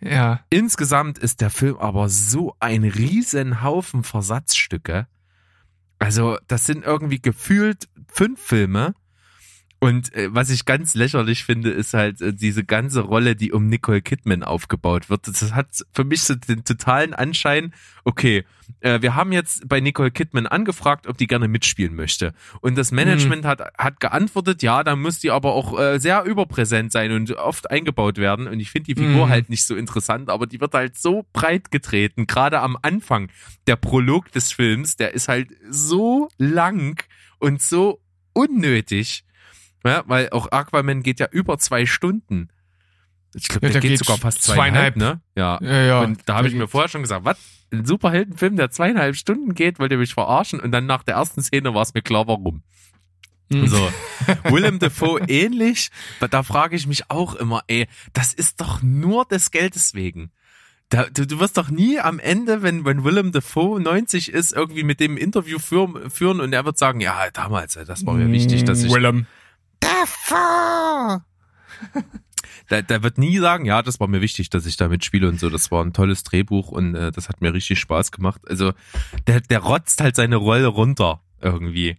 ja. Insgesamt ist der Film aber so ein riesen Haufen Versatzstücke. Also, das sind irgendwie gefühlt fünf Filme. Und äh, was ich ganz lächerlich finde, ist halt äh, diese ganze Rolle, die um Nicole Kidman aufgebaut wird. Das hat für mich so den totalen Anschein, okay, äh, wir haben jetzt bei Nicole Kidman angefragt, ob die gerne mitspielen möchte. Und das Management hat, hat geantwortet, ja, dann muss die aber auch äh, sehr überpräsent sein und oft eingebaut werden. Und ich finde die Figur Mhm. halt nicht so interessant, aber die wird halt so breit getreten, gerade am Anfang. Der Prolog des Films, der ist halt so lang und so unnötig. Ja, weil auch Aquaman geht ja über zwei Stunden. Ich glaube, Ja, der, der geht sogar fast zweieinhalb, zweieinhalb. ne? Ja. Ja, ja. Und da habe ich mir vorher schon gesagt, was? Ein Superheldenfilm, der zweieinhalb Stunden geht, wollt ihr mich verarschen? Und dann nach der ersten Szene war es mir klar, warum. So, <laughs> Willem Dafoe ähnlich, da frage ich mich auch immer, ey, das ist doch nur des Geldes wegen. Da, du, du wirst doch nie am Ende, wenn, wenn Willem Dafoe 90 ist, irgendwie mit dem Interview führen, führen und er wird sagen, ja, damals, das war mir wichtig, dass ich... Willem. Dafoe! Da, da wird nie sagen, ja, das war mir wichtig, dass ich da mitspiele und so. Das war ein tolles Drehbuch und äh, das hat mir richtig Spaß gemacht. Also der, der rotzt halt seine Rolle runter irgendwie.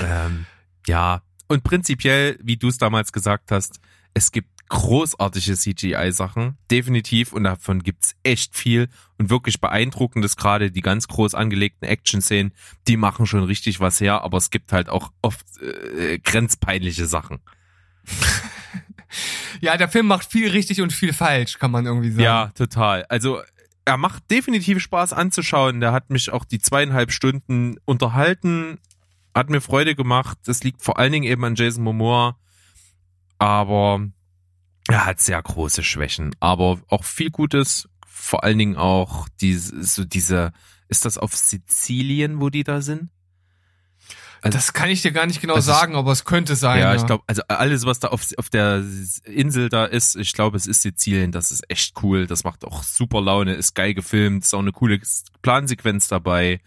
Ähm, ja, und prinzipiell, wie du es damals gesagt hast, es gibt großartige CGI-Sachen, definitiv, und davon gibt's echt viel und wirklich beeindruckendes, gerade die ganz groß angelegten Action-Szenen, die machen schon richtig was her, aber es gibt halt auch oft äh, grenzpeinliche Sachen. <laughs> Ja, der Film macht viel richtig und viel falsch, kann man irgendwie sagen. Ja, total. Also er macht definitiv Spaß anzuschauen. Der hat mich auch die zweieinhalb Stunden unterhalten, hat mir Freude gemacht. Das liegt vor allen Dingen eben an Jason Momoa, aber er hat sehr große Schwächen, aber auch viel Gutes. Vor allen Dingen auch diese, so diese, ist das auf Sizilien, wo die da sind? Also, das kann ich dir gar nicht genau ist- sagen, aber es könnte sein. ja, ich glaube, also alles, was da auf, auf der Insel da ist, ich glaube, es ist Sizilien, das ist echt cool. Das macht auch super Laune, ist geil gefilmt, ist auch eine coole Plansequenz dabei.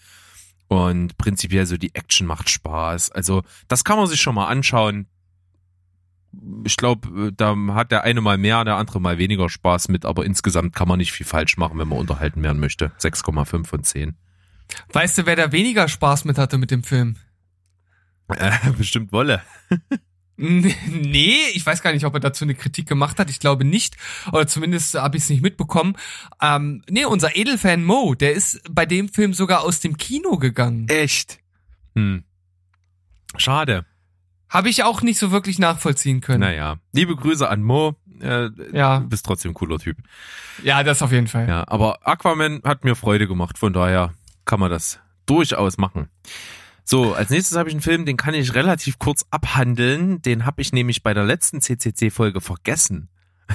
Und prinzipiell so die Action macht Spaß. Also, das kann man sich schon mal anschauen. Ich glaube, da hat der eine mal mehr, der andere mal weniger Spaß mit, aber insgesamt kann man nicht viel falsch machen, wenn man unterhalten werden möchte. 6,5 von 10. Weißt du, wer da weniger Spaß mit hatte mit dem Film? Äh, <laughs> bestimmt Wolle. Nee, ich weiß gar nicht, ob er dazu eine Kritik gemacht hat. Ich glaube nicht. Oder zumindest habe ich es nicht mitbekommen. Ähm, nee, unser Edelfan Mo, der ist bei dem Film sogar aus dem Kino gegangen. Echt? Hm. Schade. Habe ich auch nicht so wirklich nachvollziehen können. Naja, liebe Grüße an Mo. Äh, Ja. Du bist trotzdem ein cooler Typ. Ja, das auf jeden Fall. Ja, aber Aquaman hat mir Freude gemacht, von daher kann man das durchaus machen. So, als nächstes habe ich einen Film, den kann ich relativ kurz abhandeln. Den habe ich nämlich bei der letzten CCC-Folge vergessen.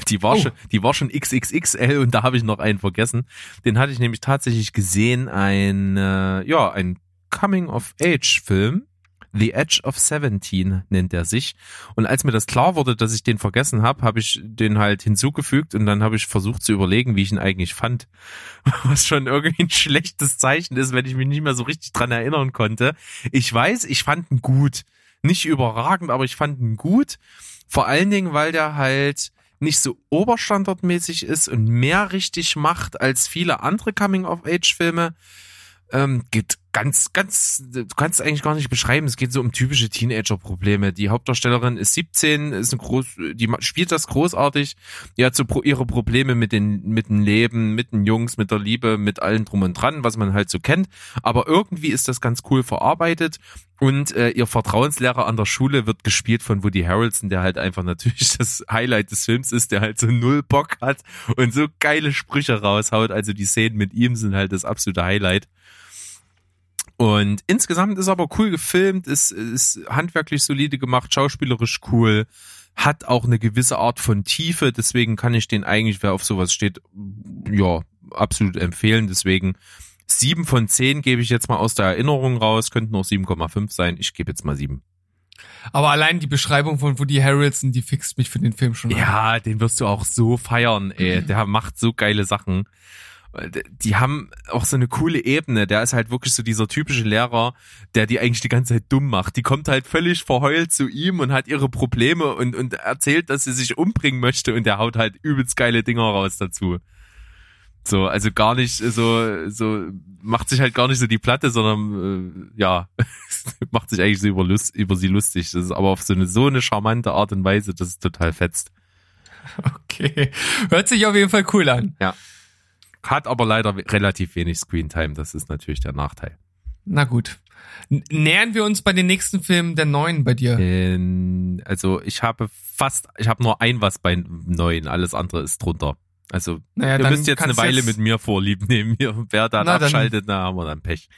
Die war, Oh. schon, die war schon XXXL und da habe ich noch einen vergessen. Den hatte ich nämlich tatsächlich gesehen, ein, äh, ja, ein Coming-of-Age-Film. The Edge of 17 nennt er sich. Und als mir das klar wurde, dass ich den vergessen habe, habe ich den halt hinzugefügt und dann habe ich versucht zu überlegen, wie ich ihn eigentlich fand. <laughs> Was schon irgendwie ein schlechtes Zeichen ist, wenn ich mich nicht mehr so richtig dran erinnern konnte. Ich weiß, ich fand ihn gut. Nicht überragend, aber ich fand ihn gut. Vor allen Dingen, weil der halt nicht so oberstandardmäßig ist und mehr richtig macht als viele andere Coming-of-Age-Filme. Ähm, ganz, ganz, du kannst eigentlich gar nicht beschreiben. Es geht so um typische Teenager-Probleme. Die Hauptdarstellerin ist 17, ist eine groß, die spielt das großartig. Die hat so ihre Probleme mit den, mit dem Leben, mit den Jungs, mit der Liebe, mit allem drum und dran, was man halt so kennt. Aber irgendwie ist das ganz cool verarbeitet. Und äh, ihr Vertrauenslehrer an der Schule wird gespielt von Woody Harrelson, der halt einfach natürlich das Highlight des Films ist, der halt so null Bock hat und so geile Sprüche raushaut. Also die Szenen mit ihm sind halt das absolute Highlight. Und insgesamt ist aber cool gefilmt, ist, ist handwerklich solide gemacht, schauspielerisch cool, hat auch eine gewisse Art von Tiefe, deswegen kann ich den eigentlich, wer auf sowas steht, ja, absolut empfehlen. Deswegen sieben von zehn gebe ich jetzt mal aus der Erinnerung raus, könnten noch 7,5 sein. Ich gebe jetzt mal sieben. Aber allein die Beschreibung von Woody Harrelson, die fixt mich für den Film schon an. Ja, den wirst du auch so feiern, ey. <laughs> Der macht so geile Sachen. Die haben auch so eine coole Ebene. Der ist halt wirklich so dieser typische Lehrer, der die eigentlich die ganze Zeit dumm macht. Die kommt halt völlig verheult zu ihm und hat ihre Probleme und, und erzählt, dass sie sich umbringen möchte und der haut halt übelst geile Dinger raus dazu. So, also gar nicht so, so, macht sich halt gar nicht so die Platte, sondern, äh, ja, <laughs> macht sich eigentlich so über, Lust, über sie lustig. Das ist aber auf so eine, so eine charmante Art und Weise, dass es total fetzt. <laughs> Okay. Hört sich auf jeden Fall cool an. Hat aber leider relativ wenig Screentime, das ist natürlich der Nachteil. Na gut. Nähern wir uns bei den nächsten Filmen der neuen bei dir. Ähm, also ich habe fast, ich habe nur ein was bei neuen, alles andere ist drunter. Also Naja, ihr dann müsst jetzt eine Weile jetzt- mit mir vorlieb nehmen. Wer dann Na, dann- abschaltet, na haben wir dann Pech.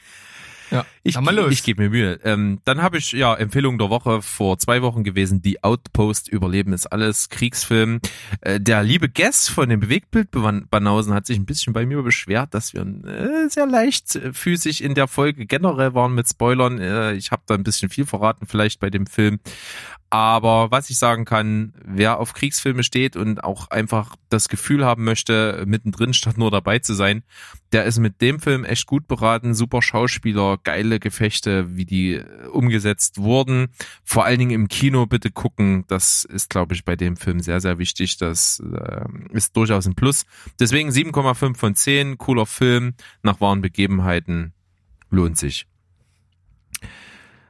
Ja, Ich, ich gebe mir Mühe. Ähm, dann habe ich ja Empfehlung der Woche vor zwei Wochen gewesen. Die Outpost Überleben ist alles Kriegsfilm. Äh, der liebe Guest von dem Bewegtbild-Banausen hat sich ein bisschen bei mir beschwert, dass wir äh, sehr leichtfüßig in der Folge generell waren mit Spoilern. Äh, ich habe da ein bisschen viel verraten vielleicht bei dem Film. Aber was ich sagen kann, wer auf Kriegsfilme steht und auch einfach das Gefühl haben möchte, mittendrin statt nur dabei zu sein, der ist mit dem Film echt gut beraten. Super Schauspieler, geile Gefechte, wie die äh, umgesetzt wurden. Vor allen Dingen im Kino bitte gucken. Das ist, glaube ich, bei dem Film sehr, sehr wichtig. Das äh, ist durchaus ein Plus. Deswegen 7,5 von 10. Cooler Film nach wahren Begebenheiten. Lohnt sich.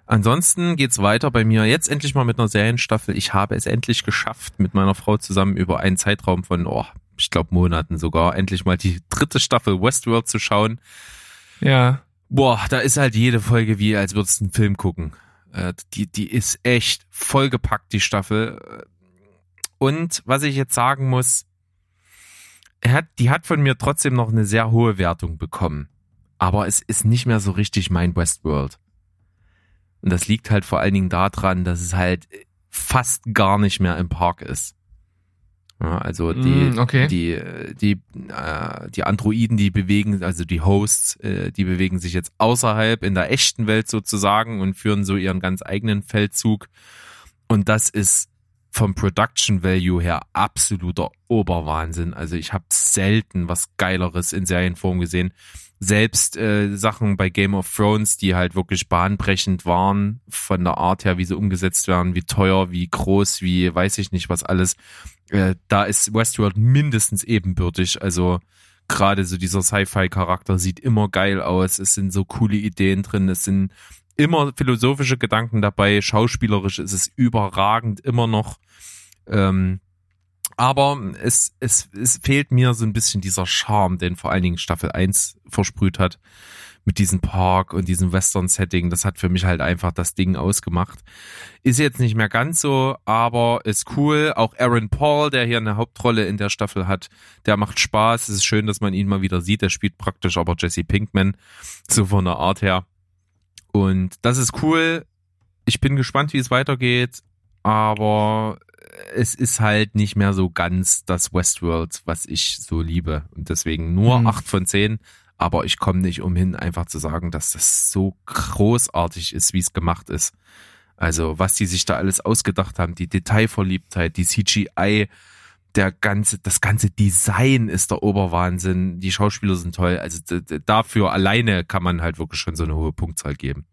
Ansonsten geht's weiter bei mir jetzt endlich mal mit einer Serienstaffel. Ich habe es endlich geschafft, mit meiner Frau zusammen über einen Zeitraum von, oh, ich glaube Monaten sogar, endlich mal die dritte Staffel Westworld zu schauen. ja. Boah, da ist halt jede Folge wie, als würdest du einen Film gucken. Äh, die, die ist echt vollgepackt, die Staffel. Und was ich jetzt sagen muss, er hat, die hat von mir trotzdem noch eine sehr hohe Wertung bekommen. Aber es ist nicht mehr so richtig mein Westworld. Und das liegt halt vor allen Dingen daran, dass es halt fast gar nicht mehr im Park ist. Ja, also die, Mm, okay. die, die, äh, die Androiden, die bewegen, also die Hosts, äh, die bewegen sich jetzt außerhalb in der echten Welt sozusagen und führen so ihren ganz eigenen Feldzug. Und das ist vom Production Value her absoluter Oberwahnsinn. Also ich habe selten was Geileres in Serienform gesehen. Selbst äh, Sachen bei Game of Thrones, die halt wirklich bahnbrechend waren, von der Art her, wie sie umgesetzt werden, wie teuer, wie groß, wie weiß ich nicht was alles. Äh, da ist Westworld mindestens ebenbürtig. Also gerade so dieser Sci-Fi-Charakter sieht immer geil aus. Es sind so coole Ideen drin. Es sind immer philosophische Gedanken dabei. Schauspielerisch ist es überragend immer noch. Ähm, aber es, es, es fehlt mir so ein bisschen dieser Charme, den vor allen Dingen Staffel 1 versprüht hat. Mit diesem Park und diesem Western-Setting. Das hat für mich halt einfach das Ding ausgemacht. Ist jetzt nicht mehr ganz so, aber ist cool. Auch Aaron Paul, der hier eine Hauptrolle in der Staffel hat, der macht Spaß. Es ist schön, dass man ihn mal wieder sieht. Der spielt praktisch aber Jesse Pinkman. So von der Art her. Und das ist cool. Ich bin gespannt, wie es weitergeht. Aber es ist halt nicht mehr so ganz das Westworld, was ich so liebe. Und deswegen nur Hm. acht von zehn. Aber ich komme nicht umhin, einfach zu sagen, dass das so großartig ist, wie es gemacht ist. Also, was die sich da alles ausgedacht haben, die Detailverliebtheit, die CGI, der ganze, das ganze Design ist der Oberwahnsinn. Die Schauspieler sind toll. Also dafür alleine kann man halt wirklich schon so eine hohe Punktzahl geben.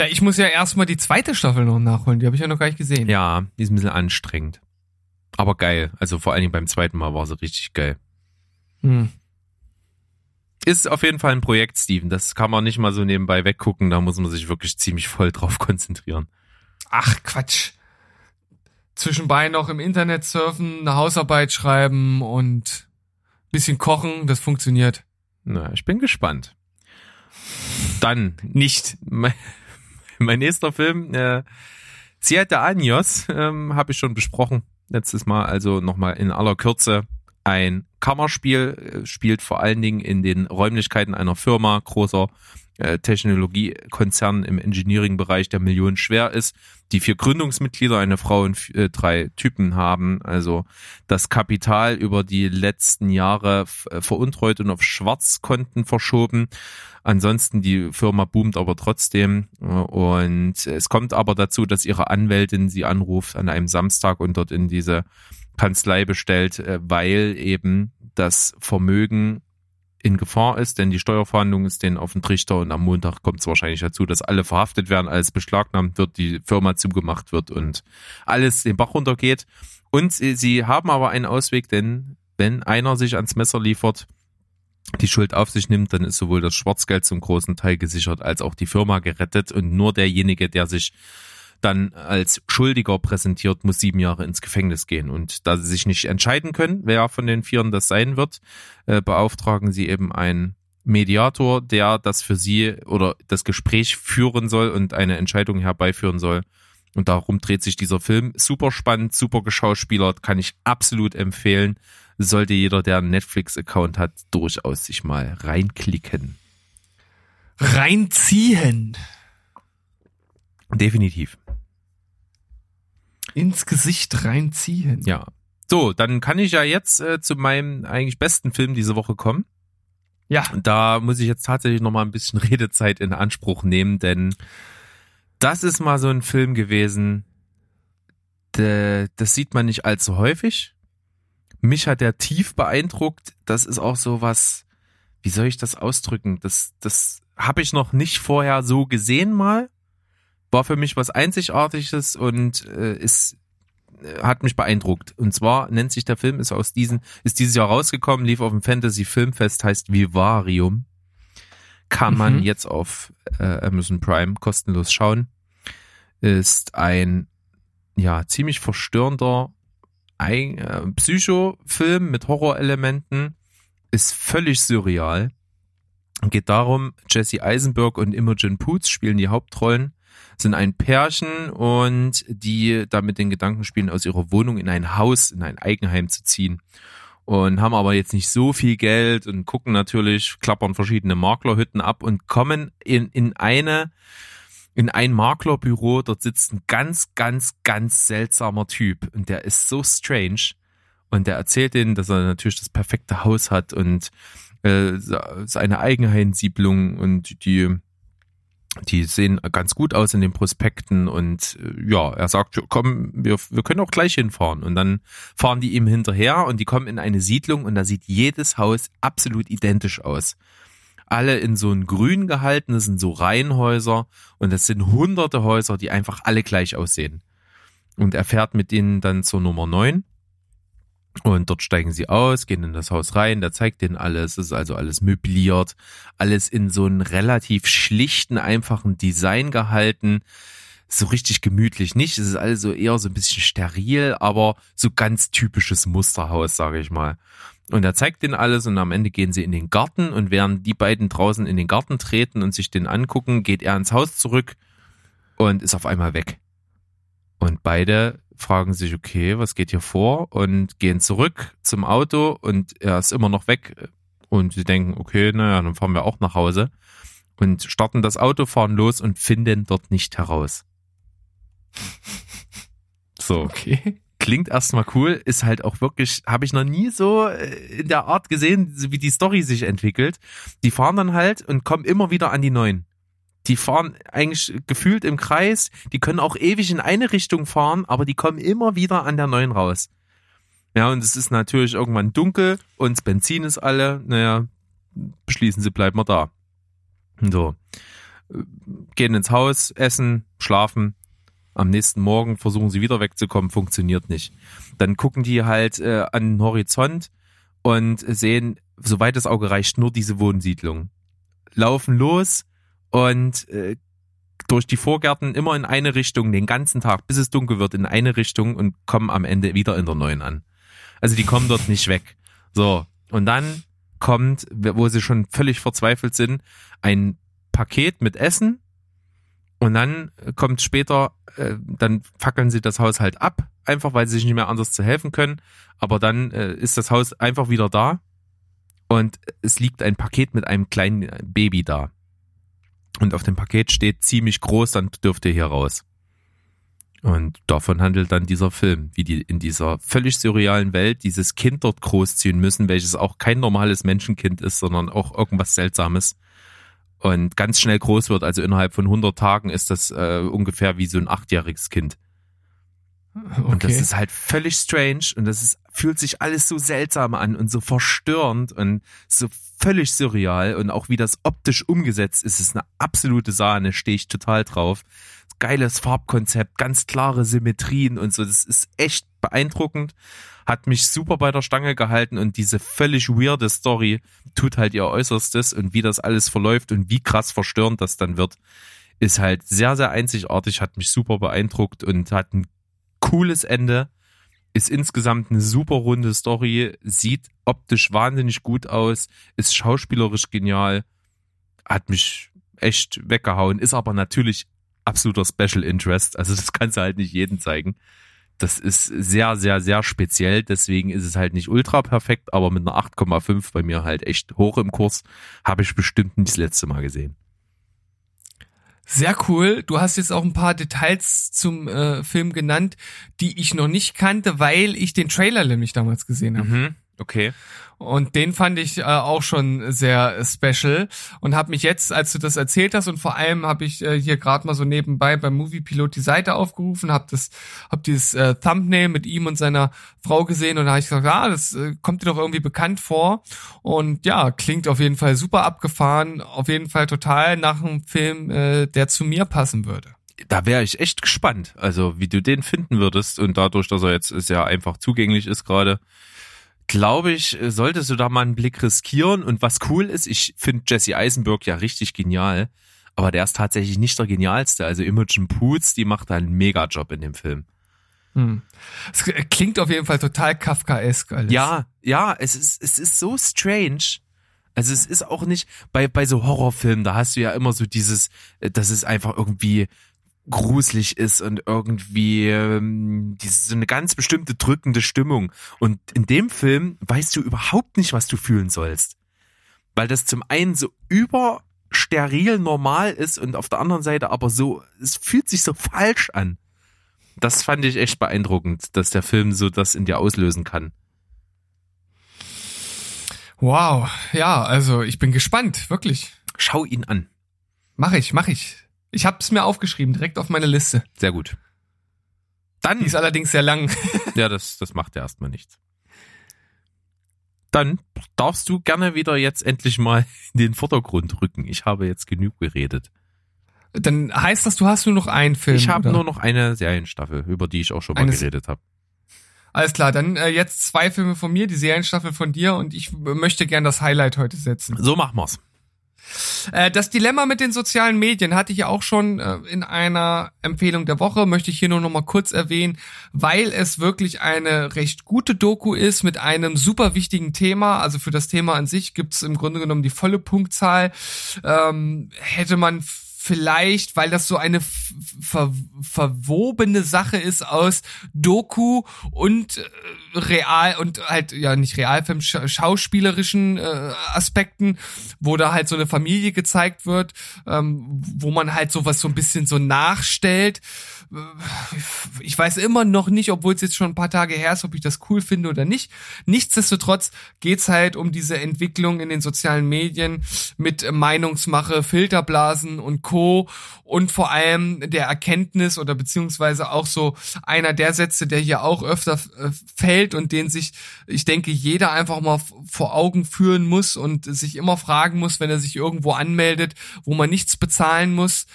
Ja, ich muss ja erstmal die zweite Staffel noch nachholen. Die habe ich ja noch gar nicht gesehen. Ja, die ist ein bisschen anstrengend. Aber geil. Also vor allen Dingen beim zweiten Mal war sie richtig geil. Hm. Ist auf jeden Fall ein Projekt, Steven. Das kann man nicht mal so nebenbei weggucken. Da muss man sich wirklich ziemlich voll drauf konzentrieren. Ach, Quatsch. Zwischenbei noch im Internet surfen, eine Hausarbeit schreiben und bisschen kochen, das funktioniert. Na, ich bin gespannt. Dann Nicht. <laughs> mein, nächster Film, äh, Siete Años, ähm, habe ich schon besprochen letztes Mal. Also nochmal in aller Kürze. Ein Kammerspiel äh, spielt vor allen Dingen in den Räumlichkeiten einer Firma, großer Technologiekonzern im Engineering-Bereich, der Millionen schwer ist. Die vier Gründungsmitglieder, eine Frau und äh, drei Typen haben also das Kapital über die letzten Jahre äh, veruntreut und auf Schwarzkonten verschoben. Ansonsten die Firma boomt aber trotzdem äh, und es kommt aber dazu, dass ihre Anwältin sie anruft an einem Samstag und dort in diese Kanzlei bestellt, äh, weil eben das Vermögen in Gefahr ist, denn die Steuerverhandlung ist denen auf den Trichter und am Montag kommt es wahrscheinlich dazu, dass alle verhaftet werden, alles beschlagnahmt wird, die Firma zugemacht wird und alles den Bach runtergeht. Und sie, sie haben aber einen Ausweg, denn wenn einer sich ans Messer liefert, die Schuld auf sich nimmt, dann ist sowohl das Schwarzgeld zum großen Teil gesichert als auch die Firma gerettet und nur derjenige, der sich dann als Schuldiger präsentiert, muss sieben Jahre ins Gefängnis gehen. Und da sie sich nicht entscheiden können, wer von den Vieren das sein wird, äh, beauftragen sie eben einen Mediator, der das für sie oder das Gespräch führen soll und eine Entscheidung herbeiführen soll. Und darum dreht sich dieser Film. Super spannend, super geschauspielert, kann ich absolut empfehlen. Sollte jeder, der einen Netflix-Account hat, durchaus sich mal reinklicken. Reinziehen. Definitiv. Ins Gesicht reinziehen. Ja. So, dann kann ich ja jetzt äh, zu meinem eigentlich besten Film diese Woche kommen. Ja. Da muss ich jetzt tatsächlich noch mal ein bisschen <laughs> Redezeit in Anspruch nehmen, denn das ist mal so ein Film gewesen, der, das sieht man nicht allzu häufig. Mich hat der tief beeindruckt. Das ist auch so was, wie soll ich das ausdrücken? Das, das habe ich noch nicht vorher so gesehen mal. War für mich was Einzigartiges und äh, ist äh, hat mich beeindruckt. Und zwar nennt sich der Film, ist aus diesen, ist dieses Jahr rausgekommen, lief auf dem Fantasy Filmfest, heißt Vivarium. Kann man Mhm. jetzt auf äh, Amazon Prime kostenlos schauen. Ist ein, ja, ziemlich verstörender ein, äh, Psycho-Film mit Horrorelementen. Ist völlig surreal. Geht darum, Jesse Eisenberg und Imogen Poots spielen die Hauptrollen sind ein Pärchen und die da mit den Gedanken spielen, aus ihrer Wohnung in ein Haus, in ein Eigenheim zu ziehen. Und haben aber jetzt nicht so viel Geld und gucken natürlich, klappern verschiedene Maklerhütten ab und kommen in, in eine, in ein Maklerbüro. Dort sitzt ein ganz, ganz, ganz seltsamer Typ und der ist so strange. Und der erzählt ihnen, dass er natürlich das perfekte Haus hat und äh, seine Eigenheimsiedlung und die die sehen ganz gut aus in den Prospekten und äh, ja, er sagt, komm, wir, wir können auch gleich hinfahren. Und dann fahren die ihm hinterher und die kommen in eine Siedlung und da sieht jedes Haus absolut identisch aus. Alle in so ein Grün gehalten, das sind so Reihenhäuser und das sind hunderte Häuser, die einfach alle gleich aussehen. Und er fährt mit denen dann zur Nummer 9 und dort steigen sie aus, gehen in das Haus rein, der zeigt denen alles, es ist also alles möbliert, alles in so einen relativ schlichten, einfachen Design gehalten. So richtig gemütlich nicht, es ist alles so eher so ein bisschen steril, aber so ganz typisches Musterhaus, sage ich mal. Und er zeigt denen alles und am Ende gehen sie in den Garten und während die beiden draußen in den Garten treten und sich den angucken, geht er ins Haus zurück und ist auf einmal weg. Und beide fragen sich, okay, was geht hier vor? Und gehen zurück zum Auto und er ist immer noch weg. Und sie denken, okay, naja, dann fahren wir auch nach Hause. Und starten das Auto, fahren los und finden dort nicht heraus. <laughs> So, Okay. klingt erstmal cool, ist halt auch wirklich, habe ich noch nie so äh, in der Art gesehen, wie die Story sich entwickelt. Die fahren dann halt und kommen immer wieder an die neuen. Die fahren eigentlich gefühlt im Kreis, die können auch ewig in eine Richtung fahren, aber die kommen immer wieder an der neuen raus. Ja, und es ist natürlich irgendwann dunkel und das Benzin ist alle, naja, beschließen sie, bleiben wir da. So. Gehen ins Haus, essen, schlafen, am nächsten Morgen versuchen sie wieder wegzukommen, funktioniert nicht. Dann gucken die halt äh, an den Horizont und sehen, soweit das Auge reicht, nur diese Wohnsiedlung. Laufen los und äh, durch die Vorgärten immer in eine Richtung, den ganzen Tag, bis es dunkel wird, in eine Richtung und kommen am Ende wieder in der neuen an. Also die kommen dort nicht weg. So, und dann kommt, wo sie schon völlig verzweifelt sind, ein Paket mit Essen und dann kommt später, äh, dann fackeln sie das Haus halt ab, einfach weil sie sich nicht mehr anders zu helfen können. Aber dann äh, ist das Haus einfach wieder da und es liegt ein Paket mit einem kleinen Baby da. Und auf dem Paket steht ziemlich groß, dann dürft ihr hier raus. Und davon handelt dann dieser Film, wie die in dieser völlig surrealen Welt dieses Kind dort großziehen müssen, welches auch kein normales Menschenkind ist, sondern auch irgendwas Seltsames und ganz schnell groß wird. Also innerhalb von 100 Tagen ist das äh, ungefähr wie so ein achtjähriges Kind. Und das Okay. ist halt völlig strange und das ist, fühlt sich alles so seltsam an und so verstörend und so völlig surreal und auch wie das optisch umgesetzt ist, ist eine absolute Sahne, stehe ich total drauf. Geiles Farbkonzept, ganz klare Symmetrien und so, das ist echt beeindruckend, hat mich super bei der Stange gehalten und diese völlig weirde Story tut halt ihr Äußerstes und wie das alles verläuft und wie krass verstörend das dann wird, ist halt sehr, sehr einzigartig, hat mich super beeindruckt und hat ein cooles Ende. Ist insgesamt eine super runde Story, sieht optisch wahnsinnig gut aus, ist schauspielerisch genial, hat mich echt weggehauen, ist aber natürlich absoluter Special Interest, also das kannst du halt nicht jeden zeigen. Das ist sehr, sehr, sehr speziell, deswegen ist es halt nicht ultra perfekt, aber mit einer 8,5 bei mir halt echt hoch im Kurs, habe ich bestimmt nicht das letzte Mal gesehen. Sehr cool. Du hast jetzt auch ein paar Details zum äh, Film genannt, die ich noch nicht kannte, weil ich den Trailer nämlich damals gesehen habe. Mhm. Okay. Und den fand ich äh, auch schon sehr special und habe mich jetzt, als du das erzählt hast und vor allem habe ich äh, hier gerade mal so nebenbei beim Movie Pilot die Seite aufgerufen, habe das, habe dieses äh, Thumbnail mit ihm und seiner Frau gesehen und da habe ich gesagt, ah, das äh, kommt dir doch irgendwie bekannt vor und ja, klingt auf jeden Fall super abgefahren, auf jeden Fall total nach einem Film, äh, der zu mir passen würde. Da wäre ich echt gespannt, also wie du den finden würdest und dadurch, dass er jetzt sehr einfach zugänglich ist gerade, glaube ich, solltest du da mal einen Blick riskieren. Und was cool ist, ich finde Jesse Eisenberg ja richtig genial, aber der ist tatsächlich nicht der genialste. Also Imogen Poots, die macht einen Mega-Job in dem Film. Hm. Es klingt auf jeden Fall total Kafkaesk alles. Ja, ja, es ist, es ist so strange. Also es ist auch nicht, bei, bei so Horrorfilmen, da hast du ja immer so dieses, äh, das ist einfach irgendwie gruselig ist und irgendwie ähm, diese, so eine ganz bestimmte drückende Stimmung. Und in dem Film weißt du überhaupt nicht, was du fühlen sollst. Weil das zum einen so übersteril normal ist und auf der anderen Seite aber so, es fühlt sich so falsch an. Das fand ich echt beeindruckend, dass der Film so das in dir auslösen kann. Wow, ja, also ich bin gespannt, wirklich. Schau ihn an. Mach ich, mach ich. Ich habe es mir aufgeschrieben, direkt auf meine Liste. Sehr gut. Dann. Die ist allerdings sehr lang. <laughs> ja, das, das macht ja erstmal nichts. Dann darfst du gerne wieder jetzt endlich mal in den Vordergrund rücken. Ich habe jetzt genug geredet. Dann heißt das, du hast nur noch einen Film. Ich habe nur noch eine Serienstaffel, über die ich auch schon mal Eine- geredet habe. Alles klar, dann äh, jetzt zwei Filme von mir, die Serienstaffel von dir und ich möchte gern das Highlight heute setzen. So machen wir's. Äh, das Dilemma mit den sozialen Medien hatte ich ja auch schon äh, in einer Empfehlung der Woche, möchte ich hier nur noch mal kurz erwähnen, weil es wirklich eine recht gute Doku ist mit einem super wichtigen Thema. Also für das Thema an sich gibt's im Grunde genommen die volle Punktzahl. Ähm, hätte man vielleicht, weil das so eine ver verwobene Sache ist aus Doku und äh, real und halt ja nicht Realfilm scha schauspielerischen äh, Aspekten, wo da halt so eine Familie gezeigt wird, ähm, wo man halt sowas so ein bisschen so nachstellt. Äh, Ich weiß immer noch nicht, obwohl es jetzt schon ein paar Tage her ist, ob ich das cool finde oder nicht. Nichtsdestotrotz geht's halt um diese Entwicklung in den sozialen Medien mit Meinungsmache, Filterblasen und Co. Und vor allem der Erkenntnis oder beziehungsweise auch so einer der Sätze, der hier auch öfter äh, fällt und den sich, ich denke, jeder einfach mal vor Augen führen muss und sich immer fragen muss, wenn er sich irgendwo anmeldet, wo man nichts bezahlen muss.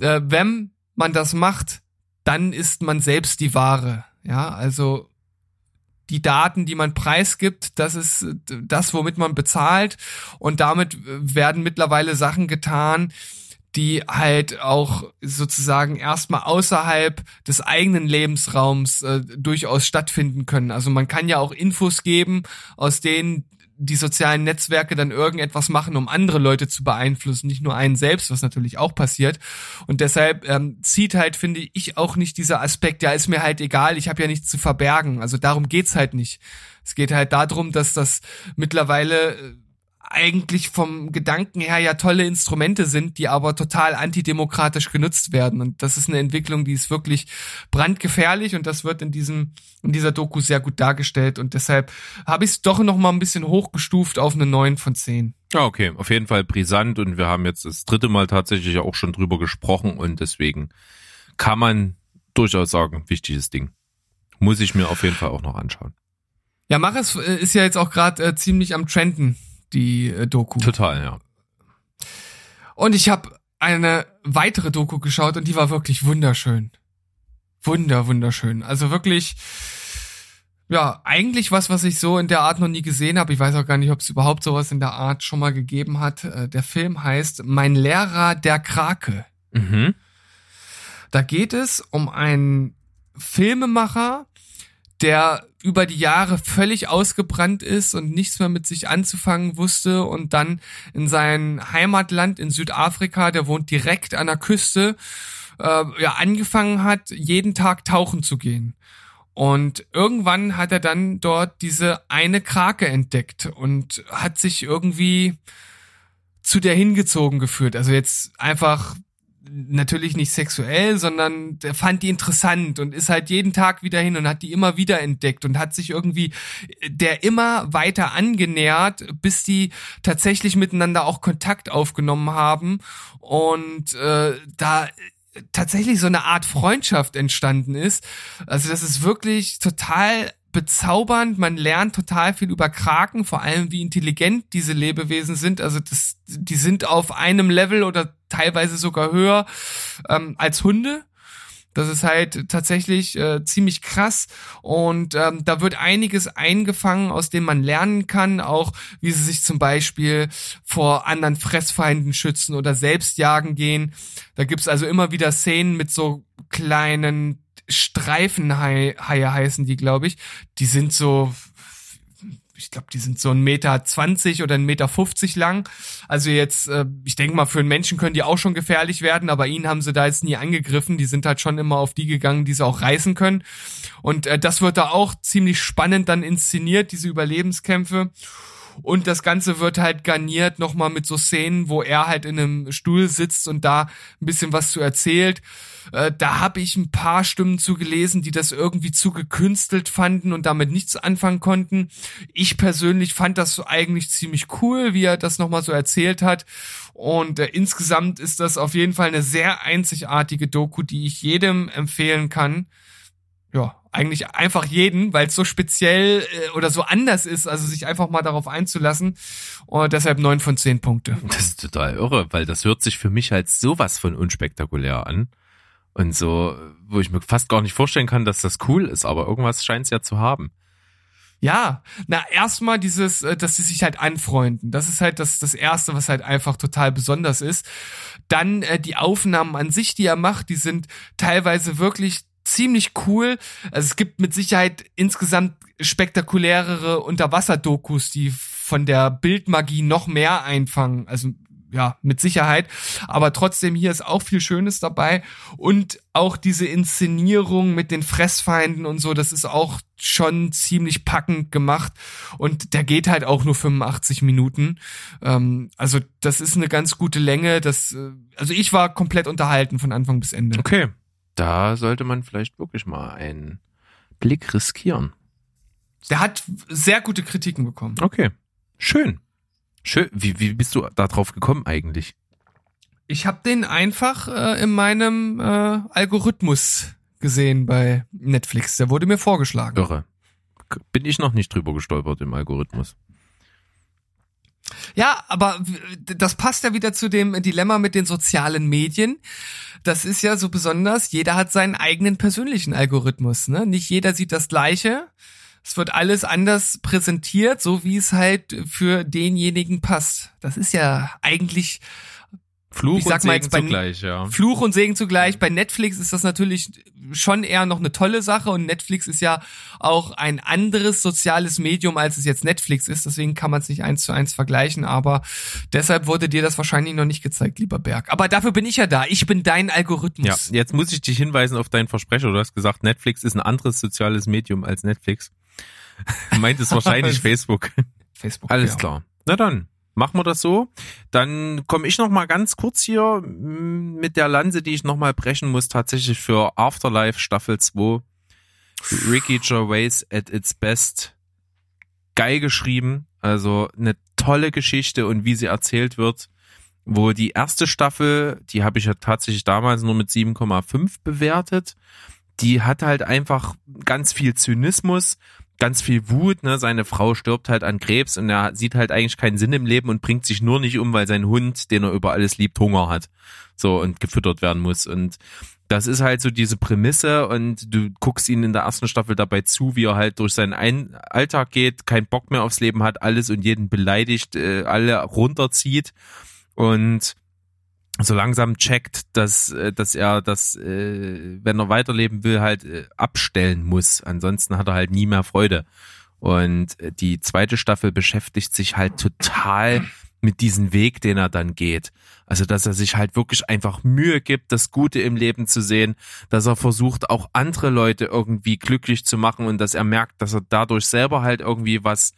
Äh, wenn man das macht, dann ist man selbst die Ware. Ja, also die Daten, die man preisgibt, das ist das, womit man bezahlt. Und damit werden mittlerweile Sachen getan, die halt auch sozusagen erstmal außerhalb des eigenen Lebensraums äh, durchaus stattfinden können. Also man kann ja auch Infos geben, aus denen die sozialen Netzwerke dann irgendetwas machen, um andere Leute zu beeinflussen, nicht nur einen selbst, was natürlich auch passiert. Und deshalb ähm, zieht halt, finde ich, auch nicht dieser Aspekt, ja, ist mir halt egal, ich habe ja nichts zu verbergen. Also darum geht's halt nicht. Es geht halt darum, dass das mittlerweile äh, eigentlich vom Gedanken her ja tolle Instrumente sind, die aber total antidemokratisch genutzt werden. Und das ist eine Entwicklung, die ist wirklich brandgefährlich und das wird in diesem, in dieser Doku sehr gut dargestellt. Und deshalb habe ich es doch noch mal ein bisschen hochgestuft auf eine 9 von 10. Ja, okay, auf jeden Fall brisant und wir haben jetzt das dritte Mal tatsächlich auch schon drüber gesprochen und deswegen kann man durchaus sagen, wichtiges Ding. Muss ich mir auf jeden Fall auch noch anschauen. Ja, mach es äh, ist ja jetzt auch gerade äh, ziemlich am Trenden, die äh, Doku. Total, ja. Und ich habe eine weitere Doku geschaut und die war wirklich wunderschön. Wunder, wunderschön. Also wirklich, ja, eigentlich was, was ich so in der Art noch nie gesehen habe. Ich weiß auch gar nicht, ob es überhaupt sowas in der Art schon mal gegeben hat. Äh, Der Film heißt Mein Lehrer der Krake. Mhm. Da geht es um einen Filmemacher, der über die Jahre völlig ausgebrannt ist und nichts mehr mit sich anzufangen wusste und dann in sein Heimatland in Südafrika, der wohnt direkt an der Küste, äh, ja, angefangen hat, jeden Tag tauchen zu gehen. Und irgendwann hat er dann dort diese eine Krake entdeckt und hat sich irgendwie zu der hingezogen geführt. Also jetzt einfach natürlich nicht sexuell, sondern der fand die interessant und ist halt jeden Tag wieder hin und hat die immer wieder entdeckt und hat sich irgendwie der immer weiter angenähert, bis die tatsächlich miteinander auch Kontakt aufgenommen haben und äh, da tatsächlich so eine Art Freundschaft entstanden ist. Also das ist wirklich total bezaubernd. Man lernt total viel über Kraken, vor allem wie intelligent diese Lebewesen sind. Also das, die sind auf einem Level oder teilweise sogar höher ähm, als Hunde. Das ist halt tatsächlich äh, ziemlich krass und ähm, da wird einiges eingefangen, aus dem man lernen kann, auch wie sie sich zum Beispiel vor anderen Fressfeinden schützen oder selbst jagen gehen. Da gibt's also immer wieder Szenen mit so kleinen Streifenhaie heißen die, glaube ich. Die sind so, ich glaube, die sind so ein Meter zwanzig oder ein Meter fünfzig lang. Also jetzt, äh, ich denke mal, für einen Menschen können die auch schon gefährlich werden, aber ihn haben sie da jetzt nie angegriffen. Die sind halt schon immer auf die gegangen, die sie auch reißen können. Und äh, das wird da auch ziemlich spannend dann inszeniert, diese Überlebenskämpfe. Und das Ganze wird halt garniert nochmal mit so Szenen, wo er halt in einem Stuhl sitzt und da ein bisschen was zu erzählt. Äh, da habe ich ein paar Stimmen zu gelesen, die das irgendwie zu gekünstelt fanden und damit nichts anfangen konnten. Ich persönlich fand das eigentlich ziemlich cool, wie er das nochmal so erzählt hat. Und äh, insgesamt ist das auf jeden Fall eine sehr einzigartige Doku, die ich jedem empfehlen kann. Ja, eigentlich einfach jeden, weil es so speziell äh, oder so anders ist, also sich einfach mal darauf einzulassen. Und deshalb neun von zehn Punkte. <laughs> Das ist total irre, weil das hört sich für mich halt sowas von unspektakulär an. Und so, wo ich mir fast gar nicht vorstellen kann, dass das cool ist, aber irgendwas scheint es ja zu haben. Ja, na erstmal dieses, äh, dass sie sich halt anfreunden. Das ist halt das das erste, was halt einfach total besonders ist. Dann äh, die Aufnahmen an sich, die er macht, die sind teilweise wirklich ziemlich cool. Also es gibt mit Sicherheit insgesamt spektakulärere Unterwasserdokus, die von der Bildmagie noch mehr einfangen. Also ja, mit Sicherheit. Aber trotzdem, hier ist auch viel Schönes dabei. Und auch diese Inszenierung mit den Fressfeinden und so, das ist auch schon ziemlich packend gemacht. Und der geht halt auch nur 85 Minuten. Ähm, also, das ist eine ganz gute Länge. Das, äh, also ich war komplett unterhalten von Anfang bis Ende. Okay. Da sollte man vielleicht wirklich mal einen Blick riskieren. Der hat sehr gute Kritiken bekommen. Okay. Schön. Schön. Wie, wie bist du da drauf gekommen eigentlich? Ich habe den einfach äh, in meinem äh, Algorithmus gesehen bei Netflix. Der wurde mir vorgeschlagen. Irre. Bin ich noch nicht drüber gestolpert im Algorithmus. Ja, aber das passt ja wieder zu dem Dilemma mit den sozialen Medien. Das ist ja so besonders, jeder hat seinen eigenen persönlichen Algorithmus. Ne? Nicht jeder sieht das gleiche. Es wird alles anders präsentiert, so wie es halt für denjenigen passt. Das ist ja eigentlich Fluch ich sag und mal Segen bei zugleich, ja. Fluch und Segen zugleich. Bei Netflix ist das natürlich schon eher noch eine tolle Sache und Netflix ist ja auch ein anderes soziales Medium, als es jetzt Netflix ist. Deswegen kann man es nicht eins zu eins vergleichen, aber deshalb wurde dir das wahrscheinlich noch nicht gezeigt, lieber Berg. Aber dafür bin ich ja da. Ich bin dein Ja, Algorithmus. jetzt muss ich dich hinweisen auf deinen Versprecher. Du hast gesagt, Netflix ist ein anderes soziales Medium als Netflix. <laughs> Du meintest wahrscheinlich <laughs> Facebook. Facebook. Alles ja. klar. Na dann, machen wir das so. Dann komme ich noch mal ganz kurz hier mit der Lanze, die ich noch mal brechen muss, tatsächlich für Afterlife Staffel 2. Ricky Gervais at its best. Geil geschrieben. Also eine tolle Geschichte und wie sie erzählt wird. Wo die erste Staffel, die habe ich ja tatsächlich damals nur mit 7,5 bewertet. Die hat halt einfach ganz viel Zynismus, ganz viel Wut, ne? Seine Frau stirbt halt an Krebs und er sieht halt eigentlich keinen Sinn im Leben und bringt sich nur nicht um, weil sein Hund, den er über alles liebt, Hunger hat. So und gefüttert werden muss. Und das ist halt so diese Prämisse und du guckst ihn in der ersten Staffel dabei zu, wie er halt durch seinen Ein Alltag geht, keinen Bock mehr aufs Leben hat, alles und jeden beleidigt, äh, alle runterzieht und so langsam checkt, dass, äh, dass er das, äh, wenn er weiterleben will, halt äh, abstellen muss. Ansonsten hat er halt nie mehr Freude. Und die zweite Staffel beschäftigt sich halt total mit diesem Weg, den er dann geht. Also, dass er sich halt wirklich einfach Mühe gibt, das Gute im Leben zu sehen, dass er versucht, auch andere Leute irgendwie glücklich zu machen und dass er merkt, dass er dadurch selber halt irgendwie was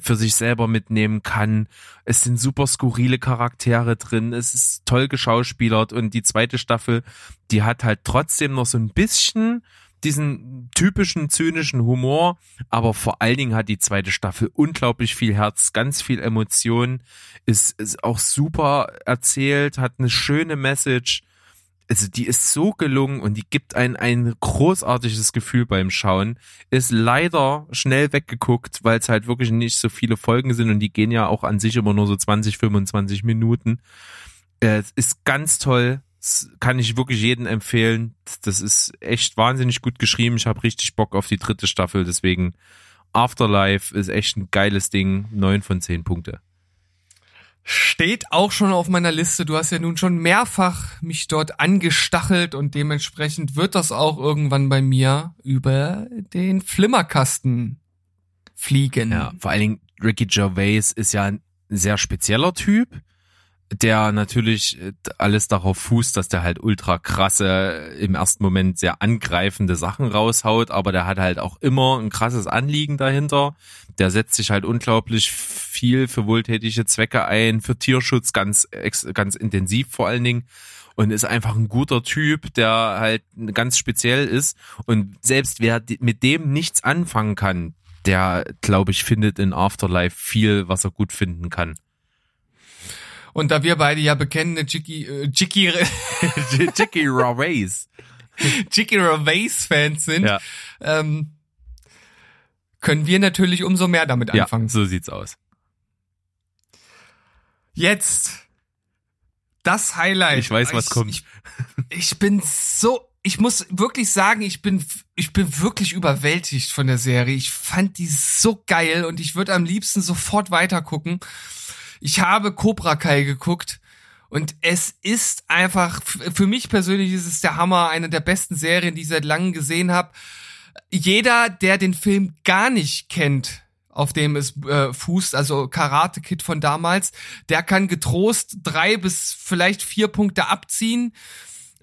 für sich selber mitnehmen kann. Es sind super skurrile Charaktere drin, es ist toll geschauspielert. Und die zweite Staffel, die hat halt trotzdem noch so ein bisschen diesen typischen zynischen Humor, aber vor allen Dingen hat die zweite Staffel unglaublich viel Herz, ganz viel Emotion, ist, ist auch super erzählt, hat eine schöne Message also die ist so gelungen und die gibt ein ein großartiges Gefühl beim Schauen. Ist leider schnell weggeguckt, weil es halt wirklich nicht so viele Folgen sind und die gehen ja auch an sich immer nur so 20, 25 Minuten. Äh, ist ganz toll, das kann ich wirklich jedem empfehlen. Das ist echt wahnsinnig gut geschrieben. Ich habe richtig Bock auf die dritte Staffel, deswegen Afterlife ist echt ein geiles Ding. Neun von zehn Punkte. Steht auch schon auf meiner Liste. Du hast ja nun schon mehrfach mich dort angestachelt und dementsprechend wird das auch irgendwann bei mir über den Flimmerkasten fliegen. Ja, vor allen Dingen Ricky Gervais ist ja ein sehr spezieller Typ der natürlich äh, alles darauf fußt, dass der halt ultra krasse, im ersten Moment sehr angreifende Sachen raushaut, aber der hat halt auch immer ein krasses Anliegen dahinter. Der setzt sich halt unglaublich viel für wohltätige Zwecke ein, für Tierschutz ganz, ganz intensiv vor allen Dingen und ist einfach ein guter Typ, der halt ganz speziell ist und selbst wer mit dem nichts anfangen kann, der, glaube ich, findet in Afterlife viel, was er gut finden kann. Und da wir beide ja bekennende Jicky, äh, Jicky, Jicky <laughs> Raways. Jicky <laughs> Raways Fans sind, Ja. ähm, können wir natürlich umso mehr damit Ja, anfangen. so sieht's aus. Jetzt das Highlight. Ich weiß, was kommt. Ich, ich bin so, ich muss wirklich sagen, ich bin, ich bin wirklich überwältigt von der Serie. Ich fand die so geil und ich würde am liebsten sofort weitergucken. Ich habe Cobra Kai geguckt und es ist einfach, für mich persönlich ist es der Hammer, eine der besten Serien, die ich seit langem gesehen habe. Jeder, der den Film gar nicht kennt, auf dem es äh, fußt, also Karate Kid von damals, der kann getrost drei bis vielleicht vier Punkte abziehen.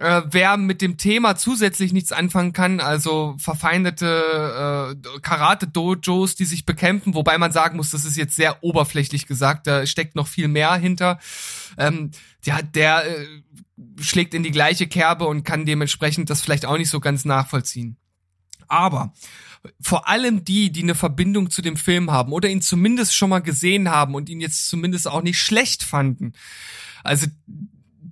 Äh, wer mit dem Thema zusätzlich nichts anfangen kann, also verfeindete äh, Karate-Dojos, die sich bekämpfen, wobei man sagen muss, das ist jetzt sehr oberflächlich gesagt, da steckt noch viel mehr hinter. Ähm, ja, der äh, schlägt in die gleiche Kerbe und kann dementsprechend das vielleicht auch nicht so ganz nachvollziehen. Aber vor allem die, die eine Verbindung zu dem Film haben oder ihn zumindest schon mal gesehen haben und ihn jetzt zumindest auch nicht schlecht fanden. Also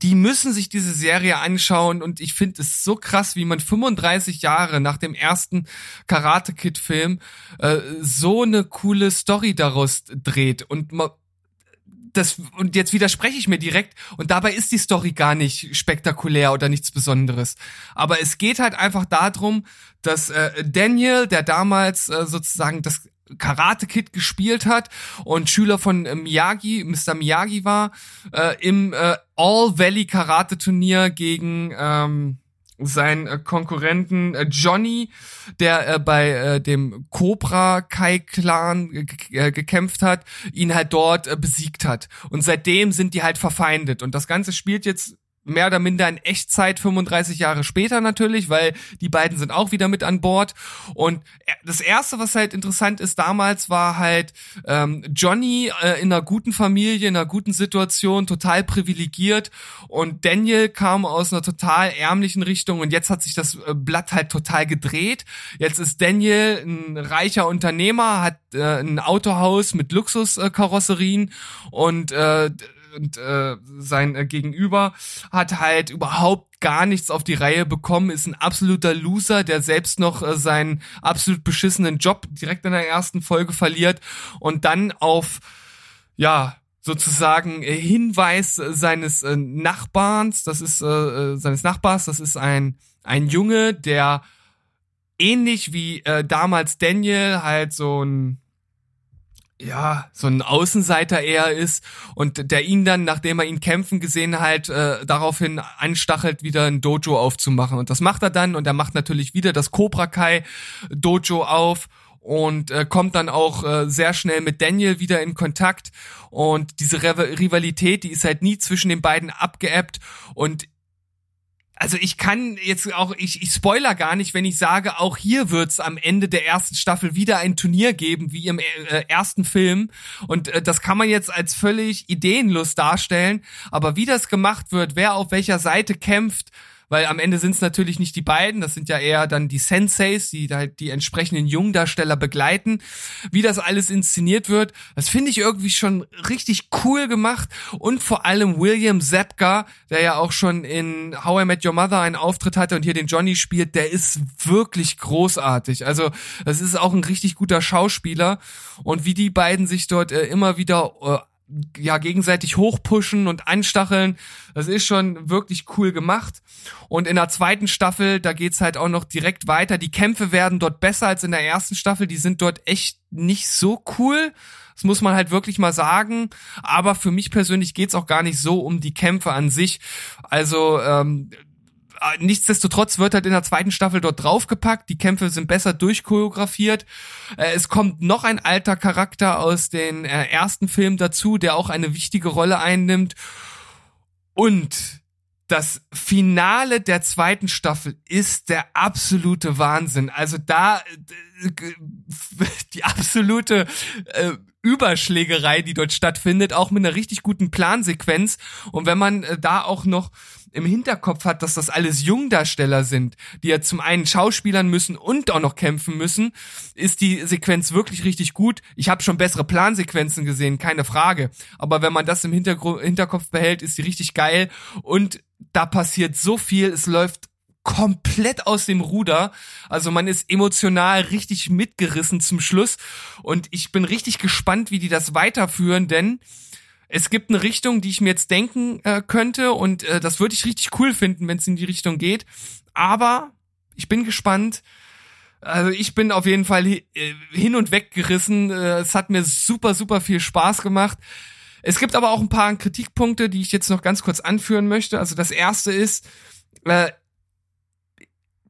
die müssen sich diese Serie anschauen und ich finde es so krass, wie man 35 Jahre nach dem ersten Karate Kid Film äh, so eine coole Story daraus dreht und man das, und jetzt widerspreche ich mir direkt und dabei ist die Story gar nicht spektakulär oder nichts Besonderes. Aber es geht halt einfach darum, dass äh, Daniel, der damals äh, sozusagen das Karate Kid gespielt hat und Schüler von äh, Miyagi, Mr. Miyagi war, äh, im äh, All Valley Karate Turnier gegen ähm, seinen äh, Konkurrenten äh, Johnny, der äh, bei äh, dem Cobra Kai Clan äh, gekämpft hat, ihn halt dort äh, besiegt hat. Und seitdem sind die halt verfeindet. Und das Ganze spielt jetzt mehr oder minder in Echtzeit 35 Jahre später natürlich, weil die beiden sind auch wieder mit an Bord. Und das erste, was halt interessant ist, damals war halt ähm, Johnny äh, in einer guten Familie, in einer guten Situation, total privilegiert. Und Daniel kam aus einer total ärmlichen Richtung und jetzt hat sich das äh, Blatt halt total gedreht. Jetzt ist Daniel ein reicher Unternehmer, hat äh, ein Autohaus mit Luxuskarosserien und äh, und äh, sein äh, Gegenüber hat halt überhaupt gar nichts auf die Reihe bekommen, ist ein absoluter Loser, der selbst noch äh, seinen absolut beschissenen Job direkt in der ersten Folge verliert und dann auf ja sozusagen äh, Hinweis seines äh, Nachbarns, das ist äh, äh, seines Nachbars, das ist ein ein Junge, der ähnlich wie äh, damals Daniel halt so ein ja, so ein Außenseiter eher ist und der ihn dann, nachdem er ihn kämpfen gesehen halt, äh, daraufhin anstachelt, wieder ein Dojo aufzumachen. Und das macht er dann und er macht natürlich wieder das Cobra Kai Dojo auf und äh, kommt dann auch äh, sehr schnell mit Daniel wieder in Kontakt und diese Re Rivalität, die ist halt nie zwischen den beiden abgeebbt und also ich kann jetzt auch, ich, ich spoiler gar nicht, wenn ich sage, auch hier wird's am Ende der ersten Staffel wieder ein Turnier geben, wie im äh, ersten Film. Und äh, das kann man jetzt als völlig ideenlos darstellen. Aber wie das gemacht wird, wer auf welcher Seite kämpft, weil am Ende sind es natürlich nicht die beiden, das sind ja eher dann die Senseis, die halt die entsprechenden Jungdarsteller begleiten. Wie das alles inszeniert wird, das finde ich irgendwie schon richtig cool gemacht und vor allem William Zepka, der ja auch schon in How I Met Your Mother einen Auftritt hatte und hier den Johnny spielt, der ist wirklich großartig. Also, das ist auch ein richtig guter Schauspieler und wie die beiden sich dort äh, immer wieder äh, ja gegenseitig hochpushen und anstacheln. Das ist schon wirklich cool gemacht. Und in der zweiten Staffel, da geht's halt auch noch direkt weiter. Die Kämpfe werden dort besser als in der ersten Staffel. Die sind dort echt nicht so cool. Das muss man halt wirklich mal sagen. Aber für mich persönlich geht's auch gar nicht so um die Kämpfe an sich. Also ähm, äh, nichtsdestotrotz wird halt in der zweiten Staffel dort draufgepackt. Die Kämpfe sind besser durchchoreografiert. Äh, es kommt noch ein alter Charakter aus den äh, ersten Filmen dazu, der auch eine wichtige Rolle einnimmt. Und das Finale der zweiten Staffel ist der absolute Wahnsinn. Also da <laughs> die absolute äh, Überschlägerei, die dort stattfindet, auch mit einer richtig guten Plansequenz. Und wenn man äh, da auch noch im Hinterkopf hat, dass das alles Jungdarsteller sind, die ja zum einen schauspielern müssen und auch noch kämpfen müssen, ist die Sequenz wirklich richtig gut. Ich habe schon bessere Plansequenzen gesehen, keine Frage. Aber wenn man das im Hintergr Hinterkopf behält, ist die richtig geil. Und da passiert so viel, es läuft komplett aus dem Ruder. Also man ist emotional richtig mitgerissen zum Schluss. Und ich bin richtig gespannt, wie die das weiterführen, denn es gibt eine Richtung, die ich mir jetzt denken äh, könnte und äh, das würde ich richtig cool finden, wenn es in die Richtung geht. Aber ich bin gespannt. Also ich bin auf jeden Fall äh, hin und weg gerissen. Äh, es hat mir super, super viel Spaß gemacht. Es gibt aber auch ein paar Kritikpunkte, die ich jetzt noch ganz kurz anführen möchte. Also das erste ist, äh,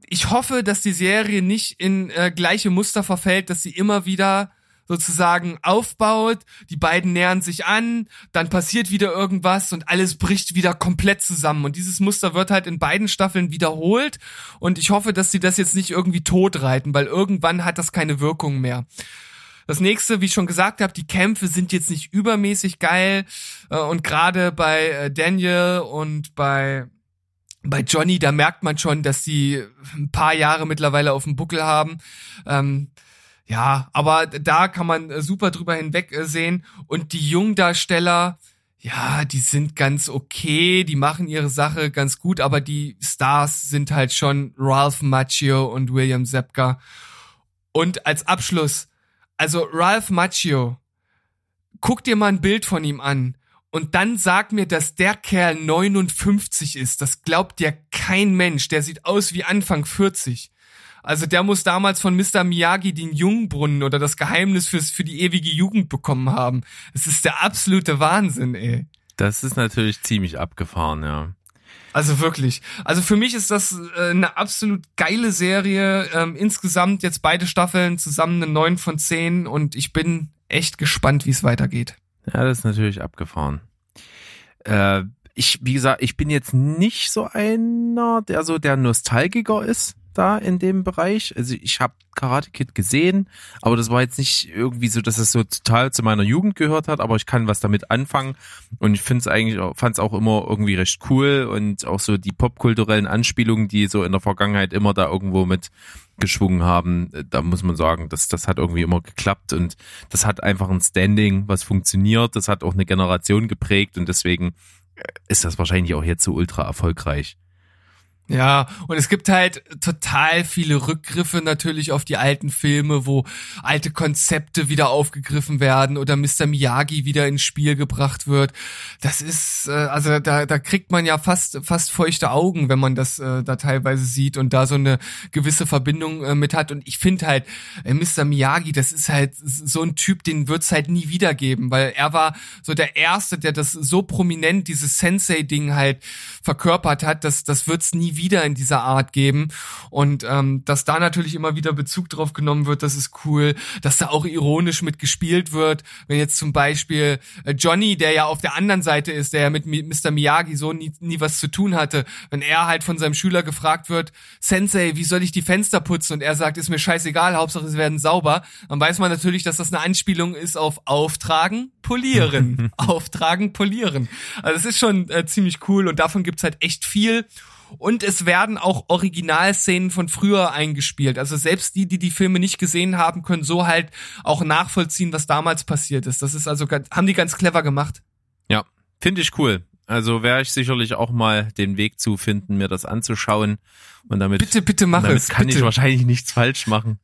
ich hoffe, dass die Serie nicht in äh, gleiche Muster verfällt, dass sie immer wieder sozusagen aufbaut, die beiden nähern sich an, dann passiert wieder irgendwas und alles bricht wieder komplett zusammen. Und dieses Muster wird halt in beiden Staffeln wiederholt und ich hoffe, dass sie das jetzt nicht irgendwie totreiten, weil irgendwann hat das keine Wirkung mehr. Das nächste, wie ich schon gesagt habe, die Kämpfe sind jetzt nicht übermäßig geil äh, und gerade bei äh, Daniel und bei bei Johnny, da merkt man schon, dass die ein paar Jahre mittlerweile auf dem Buckel haben. Ähm, ja, aber da kann man äh, super drüber hinwegsehen. Und die Jungdarsteller, ja, die sind ganz okay, die machen ihre Sache ganz gut, aber die Stars sind halt schon Ralph Macchio und William Zepka. Und als Abschluss, also Ralph Macchio, guck dir mal ein Bild von ihm an und dann sag mir, dass der Kerl 59 ist. Das glaubt ja kein Mensch. Der sieht aus wie Anfang 40. Also der muss damals von Mr. Miyagi den Jungbrunnen oder das Geheimnis fürs, für die ewige Jugend bekommen haben. Es ist der absolute Wahnsinn, ey. Das ist natürlich ziemlich abgefahren, ja. Also wirklich. Also für mich ist das äh, eine absolut geile Serie. Ähm, insgesamt jetzt beide Staffeln zusammen eine 9 von 10 und ich bin echt gespannt, wie es weitergeht. Ja, das ist natürlich abgefahren. Äh, ich, wie gesagt, ich bin jetzt nicht so einer, der so der Nostalgiker ist da in dem Bereich. Also ich habe Karate Kid gesehen, aber das war jetzt nicht irgendwie so, dass es so total zu meiner Jugend gehört hat, aber ich kann was damit anfangen und ich finde es eigentlich, fand es auch immer irgendwie recht cool und auch so die popkulturellen Anspielungen, die so in der Vergangenheit immer da irgendwo mit geschwungen haben, da muss man sagen, dass das hat irgendwie immer geklappt und das hat einfach ein Standing, was funktioniert, das hat auch eine Generation geprägt und deswegen ist das wahrscheinlich auch jetzt so ultra erfolgreich. Ja, und es gibt halt total viele Rückgriffe natürlich auf die alten Filme, wo alte Konzepte wieder aufgegriffen werden oder Mr. Miyagi wieder ins Spiel gebracht wird. Das ist, äh, also da, da kriegt man ja fast, fast feuchte Augen, wenn man das äh, da teilweise sieht und da so eine gewisse Verbindung äh, mit hat. Und ich finde halt, äh, Mr. Miyagi, das ist halt so ein Typ, den wird's halt nie wiedergeben, weil er war so der Erste, der das so prominent, dieses Sensei-Ding halt verkörpert hat, dass das wird's nie wieder in dieser Art geben. Und ähm, dass da natürlich immer wieder Bezug drauf genommen wird, das ist cool. Dass da auch ironisch mit gespielt wird. Wenn jetzt zum Beispiel äh, Johnny, der ja auf der anderen Seite ist, der ja mit Mi- Mr. Miyagi so nie, nie was zu tun hatte, wenn er halt von seinem Schüler gefragt wird, Sensei, wie soll ich die Fenster putzen? Und er sagt, ist mir scheißegal, Hauptsache sie werden sauber. Dann weiß man natürlich, dass das eine Anspielung ist auf Auftragen, polieren. <laughs> Auftragen, polieren. Also es ist schon äh, ziemlich cool und davon gibt's halt echt viel. Und es werden auch Originalszenen von früher eingespielt. Also selbst die, die die Filme nicht gesehen haben, können so halt auch nachvollziehen, was damals passiert ist. Das ist also, ganz- haben die ganz clever gemacht. Ja, finde ich cool. Also werde ich sicherlich auch mal den Weg zu finden, mir das anzuschauen. Und damit, Bitte, bitte mach damit es. kann bitte. ich wahrscheinlich nichts falsch machen.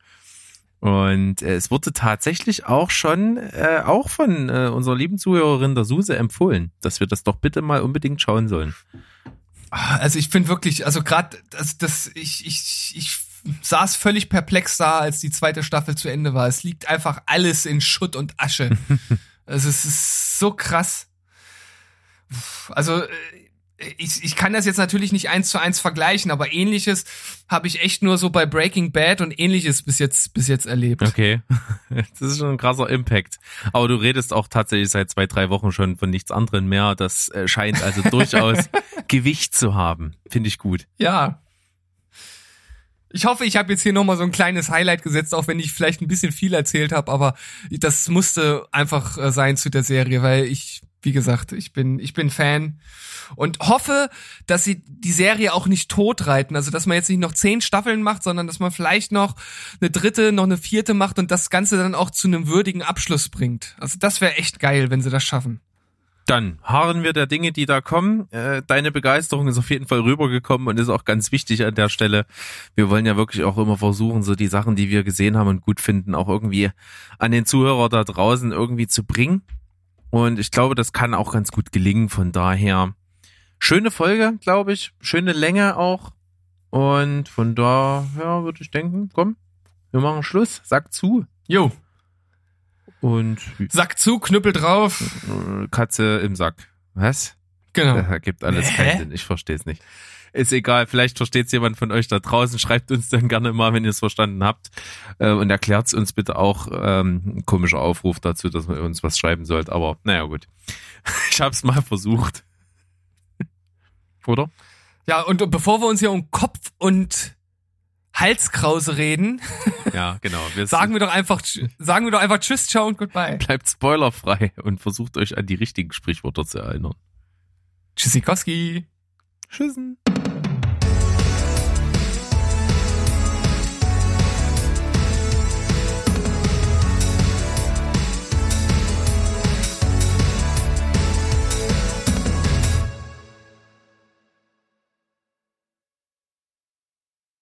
Und äh, es wurde tatsächlich auch schon, äh, auch von äh, unserer lieben Zuhörerin der Suse empfohlen, dass wir das doch bitte mal unbedingt schauen sollen. Also ich finde wirklich, also gerade das, das, ich, ich, ich saß völlig perplex da, als die zweite Staffel zu Ende war. Es liegt einfach alles in Schutt und Asche. <laughs> also es ist so krass. Also äh, ich, ich kann das jetzt natürlich nicht eins zu eins vergleichen, aber ähnliches habe ich echt nur so bei Breaking Bad und ähnliches bis jetzt bis jetzt erlebt. Okay, <laughs> das ist schon ein krasser Impact. Aber du redest auch tatsächlich seit zwei, drei Wochen schon von nichts anderem mehr. Das äh, scheint also <laughs> durchaus Gewicht zu haben. Finde ich gut. Ja. Ich hoffe, ich habe jetzt hier nochmal so ein kleines Highlight gesetzt, auch wenn ich vielleicht ein bisschen viel erzählt habe, aber das musste einfach äh, sein zu der Serie, weil ich, wie gesagt, ich bin, ich bin Fan und hoffe, dass sie die Serie auch nicht totreiten. Also, dass man jetzt nicht noch zehn Staffeln macht, sondern dass man vielleicht noch eine dritte, noch eine vierte macht und das Ganze dann auch zu einem würdigen Abschluss bringt. Also, das wäre echt geil, wenn sie das schaffen. Dann harren wir der Dinge, die da kommen. Äh, deine Begeisterung ist auf jeden Fall rübergekommen und ist auch ganz wichtig an der Stelle. Wir wollen ja wirklich auch immer versuchen, so die Sachen, die wir gesehen haben und gut finden, auch irgendwie an den Zuhörer da draußen irgendwie zu bringen. Und ich glaube, das kann auch ganz gut gelingen. Von daher schöne Folge, glaube ich. Schöne Länge auch. Und von daher würde ich denken, komm, wir machen Schluss. Sag zu. Jo, Und Sack zu, Knüppel drauf. Katze im Sack. Was? Genau. Das ergibt alles Hä? keinen Sinn. Ich verstehe es nicht. Ist egal, vielleicht versteht es jemand von euch da draußen. Schreibt uns dann gerne mal, wenn ihr es verstanden habt. Äh, und erklärt es uns bitte auch. Ähm, ein komischer Aufruf dazu, dass man uns was schreiben sollt. Aber naja, gut. <laughs> Ich habe es mal versucht. Oder? Ja, und bevor wir uns hier um Kopf und Halskrause reden, <laughs> Ja, genau. Wir sagen wir doch einfach, sagen wir doch einfach Tschüss, ciao und goodbye. bleibt spoilerfrei und versucht euch an die richtigen Sprichwörter zu erinnern. Tschüssikowski. Tschüssen.